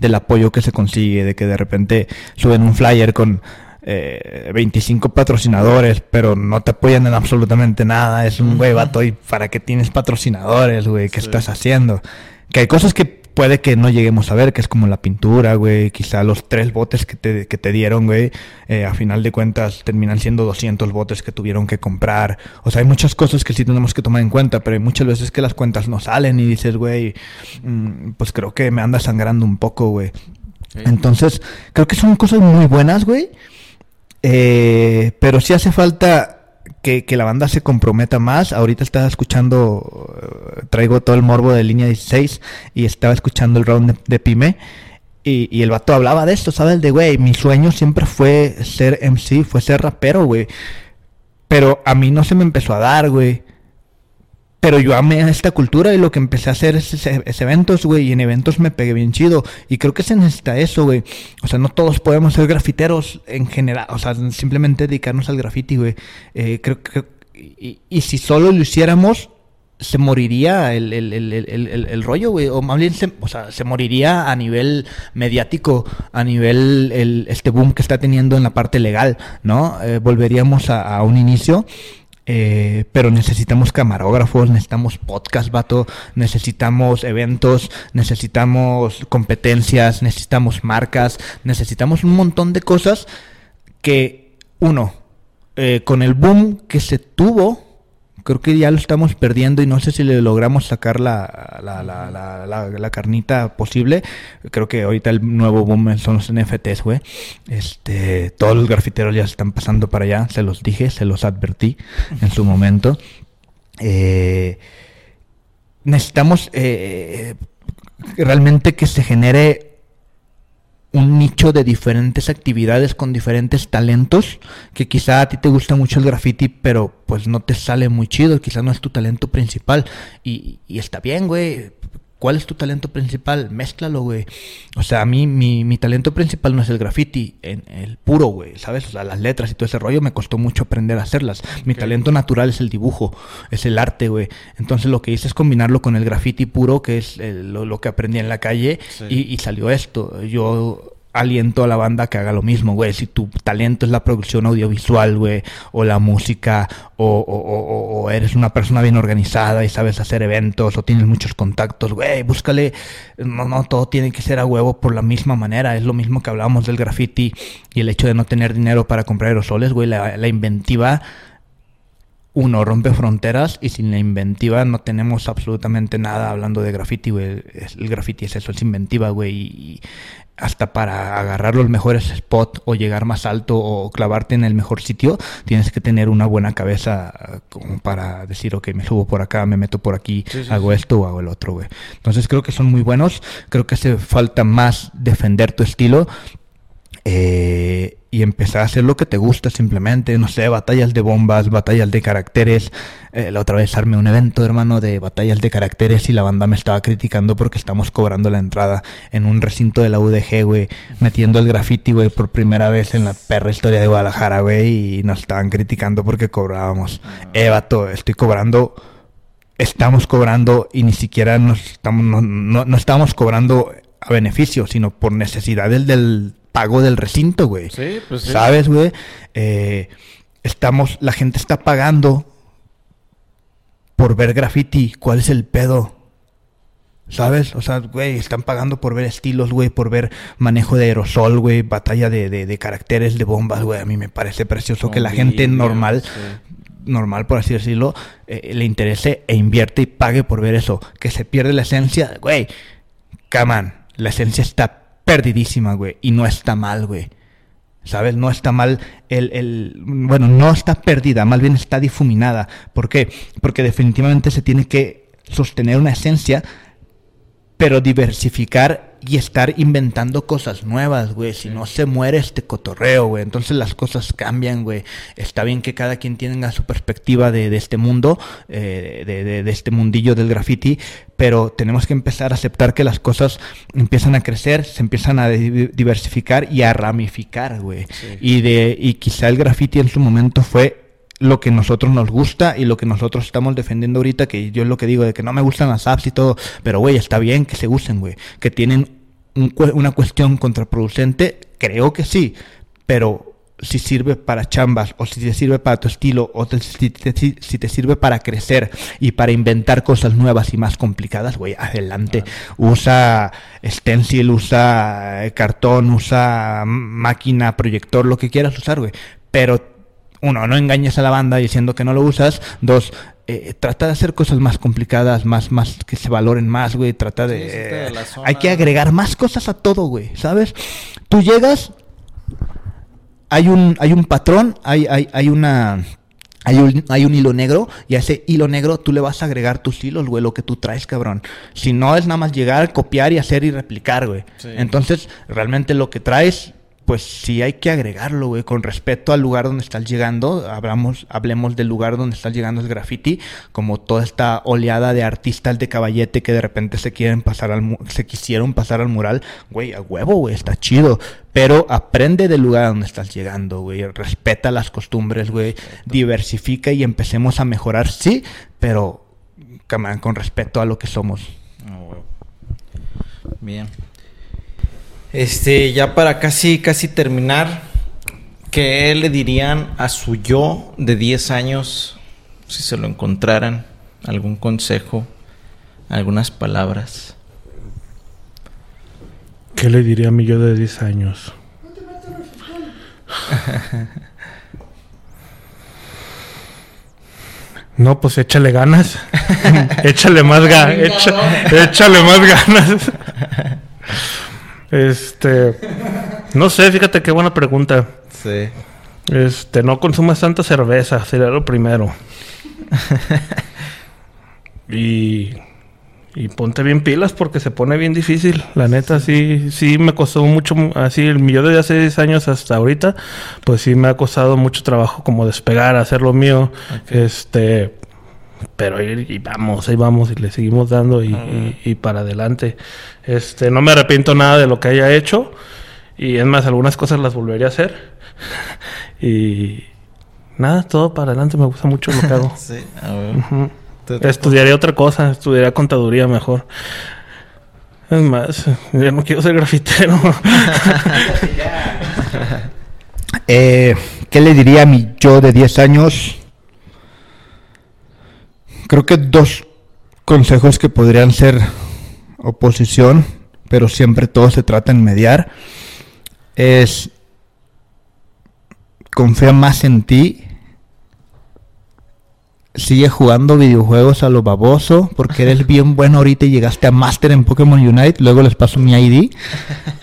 B: del apoyo que se consigue, de que de repente suben un flyer con eh, 25 patrocinadores, pero no te apoyan en absolutamente nada. Es un güey, vato, ¿y para qué tienes patrocinadores, güey? ¿Qué
A: Sí.
B: estás haciendo? Que hay cosas que puede que no lleguemos a ver, que es como la pintura, güey, quizá los tres botes que te, que te dieron, güey, eh, a final de cuentas terminan siendo 200 botes que tuvieron que comprar. O sea, hay muchas cosas que sí tenemos que tomar en cuenta, pero hay muchas veces que las cuentas no salen y dices, güey, mm, pues creo que me anda sangrando un poco, güey. Entonces, creo que son cosas muy buenas, güey. Eh, pero sí hace falta que, que la banda se comprometa más. Ahorita estaba escuchando, eh, traigo todo el morbo de línea 16 y estaba escuchando el round de, Pyme. Y, y el vato hablaba de esto, ¿sabes? De, güey, mi sueño siempre fue ser MC, fue ser rapero, güey. Pero a mí no se me empezó a dar, güey. Pero yo amé esta cultura y lo que empecé a hacer es, es, eventos, güey. Y en eventos me pegué bien chido. Y creo que se necesita eso, güey. O sea, no todos podemos ser grafiteros en general. O sea, simplemente dedicarnos al graffiti, güey. Eh, creo que... Y, y, si solo lo hiciéramos, se moriría el, el, el, el rollo, güey. O más bien, se, o sea, se moriría a nivel mediático, a nivel el, este boom que está teniendo en la parte legal, ¿no? Eh, volveríamos a, a un inicio eh, pero necesitamos camarógrafos, necesitamos podcast, vato, necesitamos eventos, necesitamos competencias, necesitamos marcas, necesitamos un montón de cosas que, uno, eh, con el boom que se tuvo creo que ya lo estamos perdiendo y no sé si le logramos sacar la, la, la, la, carnita posible. Creo que ahorita el nuevo boom son los NFTs, güey. Este, todos los grafiteros ya están pasando para allá, se los dije, se los advertí en su momento. Eh, necesitamos eh, realmente que se genere un nicho de diferentes actividades con diferentes talentos, que quizá a ti te gusta mucho el graffiti, pero pues no te sale muy chido, quizá no es tu talento principal. Y, y está bien, güey. ¿Cuál es tu talento principal? Mézclalo, güey. O sea, a mí mi, mi talento principal no es el graffiti, en el puro, güey, ¿sabes? O sea, las letras y todo ese rollo me costó mucho aprender a hacerlas. Mi talento natural es el dibujo, es el arte, güey. Entonces lo que hice es combinarlo con el graffiti puro, que es lo, que aprendí en la calle, y, y salió esto. Yo aliento a la banda que haga lo mismo, güey. Si tu talento es la producción audiovisual, güey, o la música, o, eres una persona bien organizada y sabes hacer eventos, o tienes muchos contactos, güey, búscale. No, no, todo tiene que ser a huevo por la misma manera. Es lo mismo que hablábamos del graffiti y el hecho de no tener dinero para comprar aerosoles, güey. La, la inventiva uno rompe fronteras y sin la inventiva no tenemos absolutamente nada hablando de graffiti, güey. El graffiti es eso, es inventiva, güey. Y hasta para agarrar los mejores spots o llegar más alto o clavarte en el mejor sitio, tienes que tener una buena cabeza como para decir, ok, me subo por acá, me meto por aquí, hago esto o hago el otro, güey. Entonces creo que son muy buenos, creo que hace falta más defender tu estilo. Eh, y empezar a hacer lo que te gusta simplemente, no sé, batallas de bombas, batallas de caracteres. Eh, la otra vez armé un evento, hermano, de batallas de caracteres y la banda me estaba criticando porque estamos cobrando la entrada en un recinto de la UDG, güey, metiendo el graffiti, güey, por primera vez en la perra historia de Guadalajara, güey, y nos estaban criticando porque cobrábamos. Eh, vato, estoy cobrando estamos cobrando y ni siquiera nos estamos, no, no, estamos cobrando a beneficio, sino por necesidades del pago del recinto, güey. Sí, pues sí. ¿Sabes, güey? Eh, estamos, la gente está pagando por ver graffiti. ¿Cuál es el pedo? ¿Sabes? O sea, güey, están pagando por ver estilos, güey, por ver manejo de aerosol, güey, batalla de, de, caracteres, de bombas, güey. A mí me parece precioso que la gente normal, normal por así decirlo, eh, le interese e invierte y pague por ver eso. Que se pierde la esencia, güey. Come on, la esencia está perdidísima, güey. Y no está mal, güey. ¿Sabes? No está mal el, el, Bueno, no está perdida, más bien está difuminada. ¿Por qué? Porque definitivamente se tiene que sostener una esencia, pero diversificar y estar inventando cosas nuevas, güey. Si no se muere este cotorreo, güey. Entonces las cosas cambian, güey. Está bien que cada quien tenga su perspectiva de, de este mundo, eh, de, de, de, este mundillo del graffiti, pero tenemos que empezar a aceptar que las cosas empiezan a crecer, se empiezan a diversificar y a ramificar, güey. Y, de, y quizá el graffiti en su momento fue lo que nosotros nos gusta y lo que nosotros estamos defendiendo ahorita, que yo es lo que digo, de que no me gustan las apps y todo, pero güey, está bien que se usen, güey, que tienen una cuestión contraproducente, creo que sí, pero si sirve para chambas o si te sirve para tu estilo o si, te, sirve para crecer y para inventar cosas nuevas y más complicadas, güey, adelante. Usa stencil, usa eh, cartón, usa máquina, proyector, lo que quieras usar, güey. Pero uno, no engañes a la banda diciendo que no lo usas. Dos, eh, trata de hacer cosas más complicadas, más, más que se valoren más, güey. Trata de. hay que agregar más cosas a todo, güey. ¿Sabes? Tú llegas, hay un, hay un patrón, hay, hay, hay una. Hay un, hay un hilo negro y a ese hilo negro tú le vas a agregar tus hilos, güey, lo que tú traes, cabrón. Si no es nada más llegar, copiar y hacer y replicar, güey. Entonces, realmente lo que traes pues sí hay que agregarlo, güey, con respecto al lugar donde estás llegando. Hablamos, hablemos del lugar donde estás llegando el graffiti, como toda esta oleada de artistas de caballete que de repente se quieren pasar al, se quisieron pasar al mural, güey, a huevo, güey, está chido. Pero aprende del lugar donde estás llegando, güey. Respeta las costumbres, güey. Diversifica y empecemos a mejorar, sí, pero con respeto a lo que somos. Ah,
A: Bien. Este, ya para casi, casi terminar, ¿qué le dirían a su yo de 10 años si se lo encontraran? ¿Algún consejo? ¿Algunas palabras?
C: ¿Qué le diría a mi yo de 10 años? No, pues échale ganas. échale más ganas. échale más ganas. Este. No sé, fíjate qué buena pregunta. Sí. Este, no consumas tanta cerveza, sería lo primero. y. Y ponte bien pilas porque se pone bien difícil. La neta, sí, sí me costó mucho, así el millón de hace 10 años hasta ahorita, pues sí me ha costado mucho trabajo como despegar, hacer lo mío. Este, pero ahí y vamos, ahí vamos y le seguimos dando y, para adelante. Este, no me arrepiento nada de lo que haya hecho y es más, algunas cosas las volvería a hacer y nada, todo para adelante, me gusta mucho lo que hago. sí, Estudiaría otra cosa, estudiaría contaduría mejor. Es más, ya no quiero ser grafitero.
B: eh, ¿Qué le diría a mi yo de 10 años? Creo que dos consejos que podrían ser oposición, pero siempre todo se trata en mediar, es confía más en ti, sigue jugando videojuegos a lo baboso, porque eres bien bueno ahorita y llegaste a Master en Pokémon Unite, luego les paso mi ID.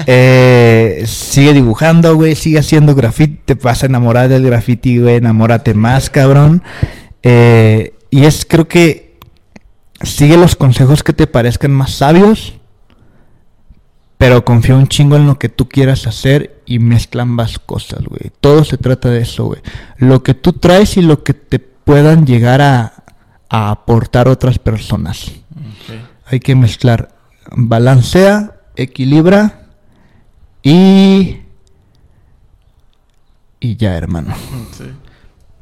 B: Eh, sigue dibujando, güey, sigue haciendo graffiti, te vas a enamorar del graffiti, güey, enamórate más, cabrón. Eh, y es, creo que, sigue los consejos que te parezcan más sabios, pero confía un chingo en lo que tú quieras hacer y mezcla ambas cosas, güey. Todo se trata de eso, güey. Lo que tú traes y lo que te puedan llegar a, aportar otras personas. Hay que mezclar. Balancea, equilibra y... Y ya, hermano. Sí.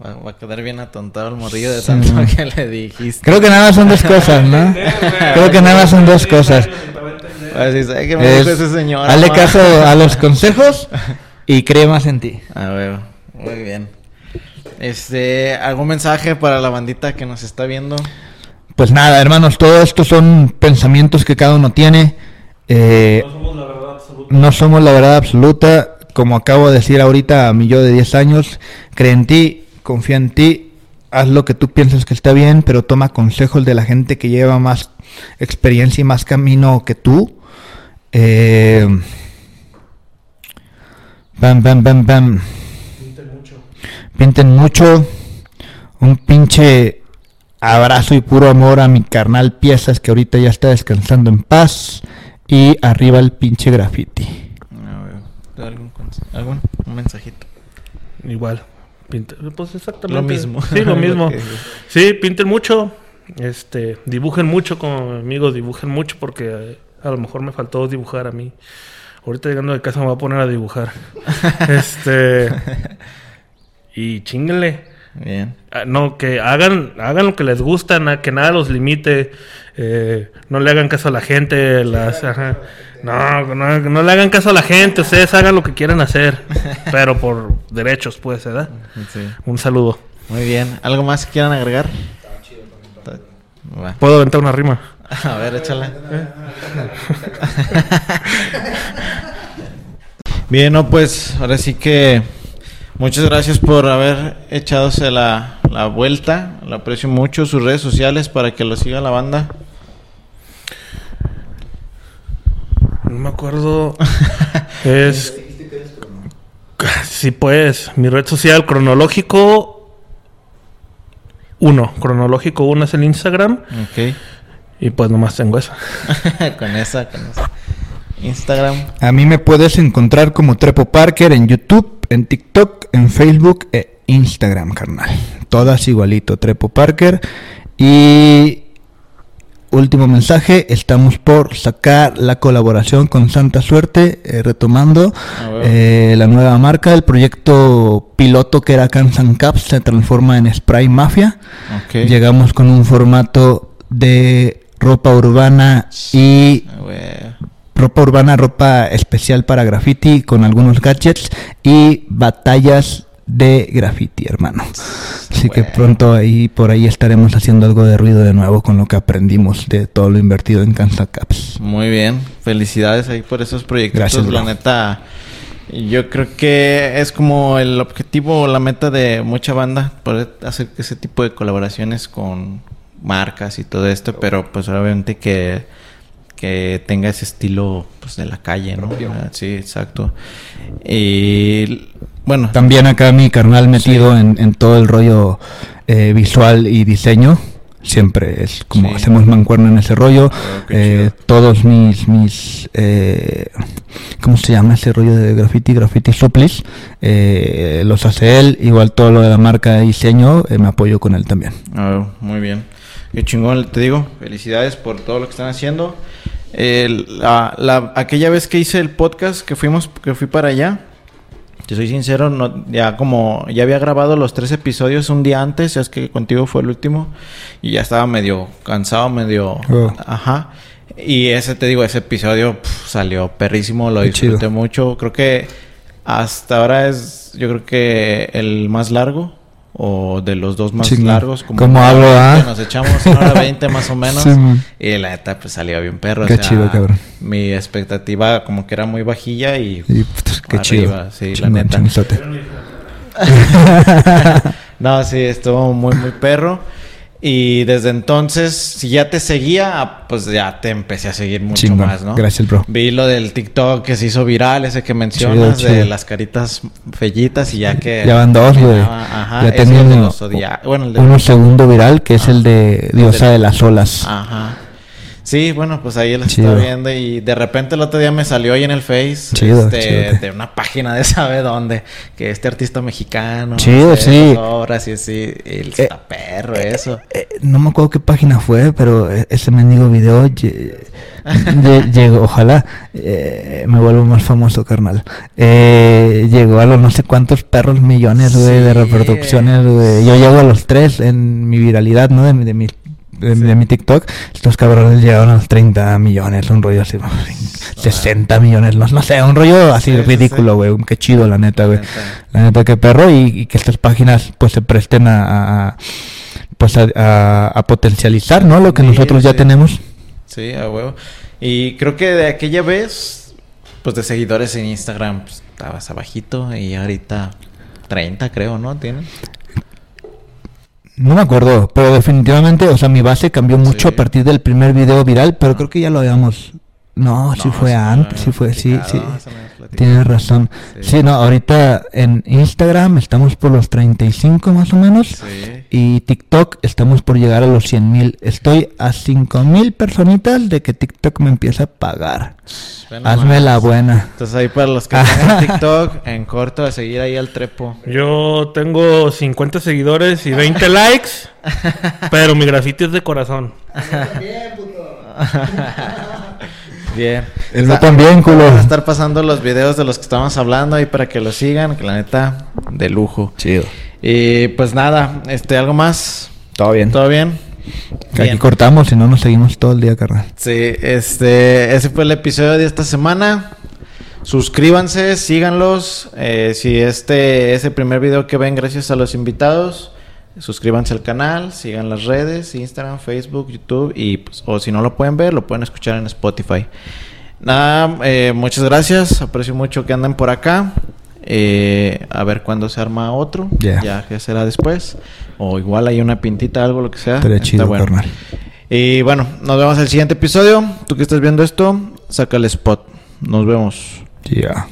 A: Va, a quedar bien atontado el morrillo de tanto que le dijiste.
B: Creo que nada más son dos cosas, ¿no? Creo que nada más son dos cosas.
A: Pues que me ese señor.
B: Hazle caso a los consejos y cree más en ti.
A: A ver, muy bien. Este, ¿algún mensaje para la bandita que nos está viendo?
B: Pues nada, hermanos, todo esto son pensamientos que cada uno tiene. Eh, no somos la verdad absoluta. No somos la verdad absoluta. Como acabo de decir ahorita a mi yo de 10 años, cree en ti, confía en ti, haz lo que tú piensas que está bien, pero toma consejos de la gente que lleva más experiencia y más camino que tú. Eh, bam, bam, bam, bam. Pinten mucho. Pinten mucho. Un pinche abrazo y puro amor a mi carnal Piezas que ahorita ya está descansando en paz. Y arriba el pinche graffiti.
A: ¿Algún, algún un mensajito?
C: Igual pues exactamente.
A: Lo mismo.
C: Sí, lo mismo. sí, pinten mucho. Este, dibujen mucho con amigos, dibujen mucho porque eh, a lo mejor me faltó dibujar a mí. Ahorita llegando de casa me voy a poner a dibujar. este. Y chinguenle. Bien. Ah, no, que hagan, hagan lo que les gusta, que nada los limite. Eh, no le hagan caso a la gente. Las, no, no, le hagan caso a la gente, ustedes hagan lo que quieran hacer, pero por derechos, pues, ¿verdad? Un saludo.
A: Muy bien. ¿Algo más que quieran agregar?
C: ¿Puedo aventar una rima?
A: A ver, échala. bien, no, pues ahora sí que muchas gracias por haber echadose la, la vuelta. Lo aprecio mucho. Sus redes sociales para que lo siga la banda.
C: No me acuerdo. es. Sí, pues. Mi red social cronológico. Uno. Cronológico uno es el Instagram. Ok. Y pues nomás tengo esa.
A: con esa, con esa. Instagram.
B: A mí me puedes encontrar como Trepo Parker en YouTube, en TikTok, en Facebook e Instagram, carnal. Todas igualito, Trepo Parker. Y último mensaje, estamos por sacar la colaboración con Santa Suerte, eh, retomando
A: Ah,
B: eh, la nueva marca, el proyecto piloto que era Kansan Caps se transforma en Spray Mafia. Llegamos con un formato de ropa urbana y
A: Ah.
B: Ropa urbana, ropa especial para graffiti con algunos gadgets y batallas de graffiti, hermano. Así que pronto ahí por ahí estaremos haciendo algo de ruido de nuevo con lo que aprendimos de todo lo invertido en Kansas Caps.
A: Muy bien, felicidades ahí por esos proyectos.
B: Gracias,
A: la neta, yo creo que es como el objetivo o la meta de mucha banda, poder hacer ese tipo de colaboraciones con marcas y todo esto, pero pues obviamente que, que tenga ese estilo pues de la calle, ¿no? Ah, Sí, exacto. Y bueno,
B: También acá mi carnal metido en, en todo el rollo eh, visual y diseño. Siempre es como
A: Sí.
B: hacemos mancuerna en ese rollo.
A: Oh, qué
B: Eh, todos mis, mis eh, ¿cómo se llama ese rollo de graffiti? Graffiti suplis. eh, los hace él. Igual todo lo de la marca de diseño, eh, me apoyo con él también.
A: Ah, muy bien. Qué chingón, te digo. Felicidades por todo lo que están haciendo. El- la, la- aquella vez que hice el podcast, que fuimos, que fui para allá, te soy sincero, no, ya como ya había grabado los tres episodios un día antes, ya es que contigo fue el último, y ya estaba medio cansado, medio,
B: Oh.
A: ajá. Y ese te digo, ese episodio pf, salió perrísimo, lo
B: Qué chido.
A: disfruté mucho. Creo que hasta ahora es, yo creo que el más largo o de los dos más largos.
B: ¿Cómo
A: una
B: hablo,
A: hora
B: ah?
A: Nos echamos una hora 20 más o menos.
B: Sí,
A: y la neta, pues salió bien perro. o
B: Qué
A: sea,
B: chido, cabrón.
A: Mi expectativa como que era muy bajilla y...
B: Y, pues, qué
A: Arriba,
B: chido.
A: sí, la neta. no, sí, estuvo muy, muy perro. Y desde entonces, si ya te seguía, pues ya te empecé a seguir mucho
B: Chingón.
A: más, ¿no?
B: Gracias, bro.
A: Vi lo del TikTok que se hizo viral, ese que mencionas,
B: Chido,
A: de las caritas fellitas y ya que...
B: Ya van dos, güey.
A: Ajá,
B: Ya tenía
A: de
B: uno,
A: los Bueno, el de...
B: uno segundo viral que es el de Diosa de las Olas.
A: Ajá. Sí, bueno, pues ahí
B: Chido.
A: estaba viendo y de repente el otro día me salió ahí en el Face
B: Chido,
A: este,
B: chido.
A: de una página de sabe dónde, que este artista mexicano,
B: Chido, sí.
A: obras y así, y está perro eso.
B: Eh, no me acuerdo qué página fue, pero eh, ese mendigo video lle- lle- llegó, ojalá eh, me vuelvo más famoso, carnal. Eh, llegó a los no sé cuántos perros millones, güey, de
A: Sí.
B: reproducciones, güey. Yo llego a los tres en mi viralidad, ¿no? De, de mi de, de mi TikTok, estos cabrones llegaron a los 30 millones, un rollo así, 60 millones, no, no sé, un rollo así
A: Sí, sí,
B: ridículo,
A: sí.
B: güey, qué chido, la neta, güey. La neta que perro y, y que estas páginas pues se presten a, pues a, a- a potencializar, ¿no? Lo que
A: Sí,
B: nosotros ya
A: sí.
B: tenemos.
A: Sí, a huevo. Y creo que de aquella vez, pues de seguidores en Instagram, pues, estabas abajito y ahorita 30 creo, ¿no? ¿Tienen?
B: No me acuerdo, pero definitivamente, o sea, mi base cambió mucho
A: Sí.
B: a partir del primer video viral, pero creo que ya lo habíamos... No,
A: No,
B: fue
A: sí lo
B: antes, sí fue, sí, sí. Tienes razón.
A: Sí.
B: Sí, no, ahorita en Instagram estamos por los 35 más o menos.
A: Sí.
B: Y TikTok estamos por llegar a los 100 mil. Estoy a 5 mil personitas de que TikTok me empiece a pagar.
A: Ve
B: Hazme la buena.
A: Entonces ahí para los que tengan TikTok, en corto a seguir ahí al trepo.
C: Yo tengo 50 seguidores y 20 likes, pero mi grafiti es de corazón.
A: Bien.
B: El mío también, culo.
A: Vamos a estar pasando los videos de los que estamos hablando ahí para que los sigan, que la neta, de lujo.
B: Chido.
A: Y pues nada, este, ¿algo más?
B: Todo bien.
A: ¿Todo bien?
B: Que Aquí
A: Bien.
B: cortamos, si no nos seguimos todo el día, carnal.
A: Sí, este, ese fue el episodio de esta semana. Suscríbanse, síganlos. Eh, si este es el primer video que ven gracias a los invitados, suscríbanse al canal, sigan las redes, Instagram, Facebook, YouTube y pues, o si no lo pueden ver, lo pueden escuchar en Spotify. Nada, eh, muchas gracias, aprecio mucho que anden por acá. Eh, a ver cuándo se arma otro,
B: Ya.
A: ya que será después. O igual hay una pintita, algo, lo que sea.
B: Estaría
A: Está
B: chido,
A: bueno.
B: carnal.
A: Y bueno, nos vemos en el siguiente episodio. Tú que estás viendo esto, saca el spot. Nos vemos.
B: Ya.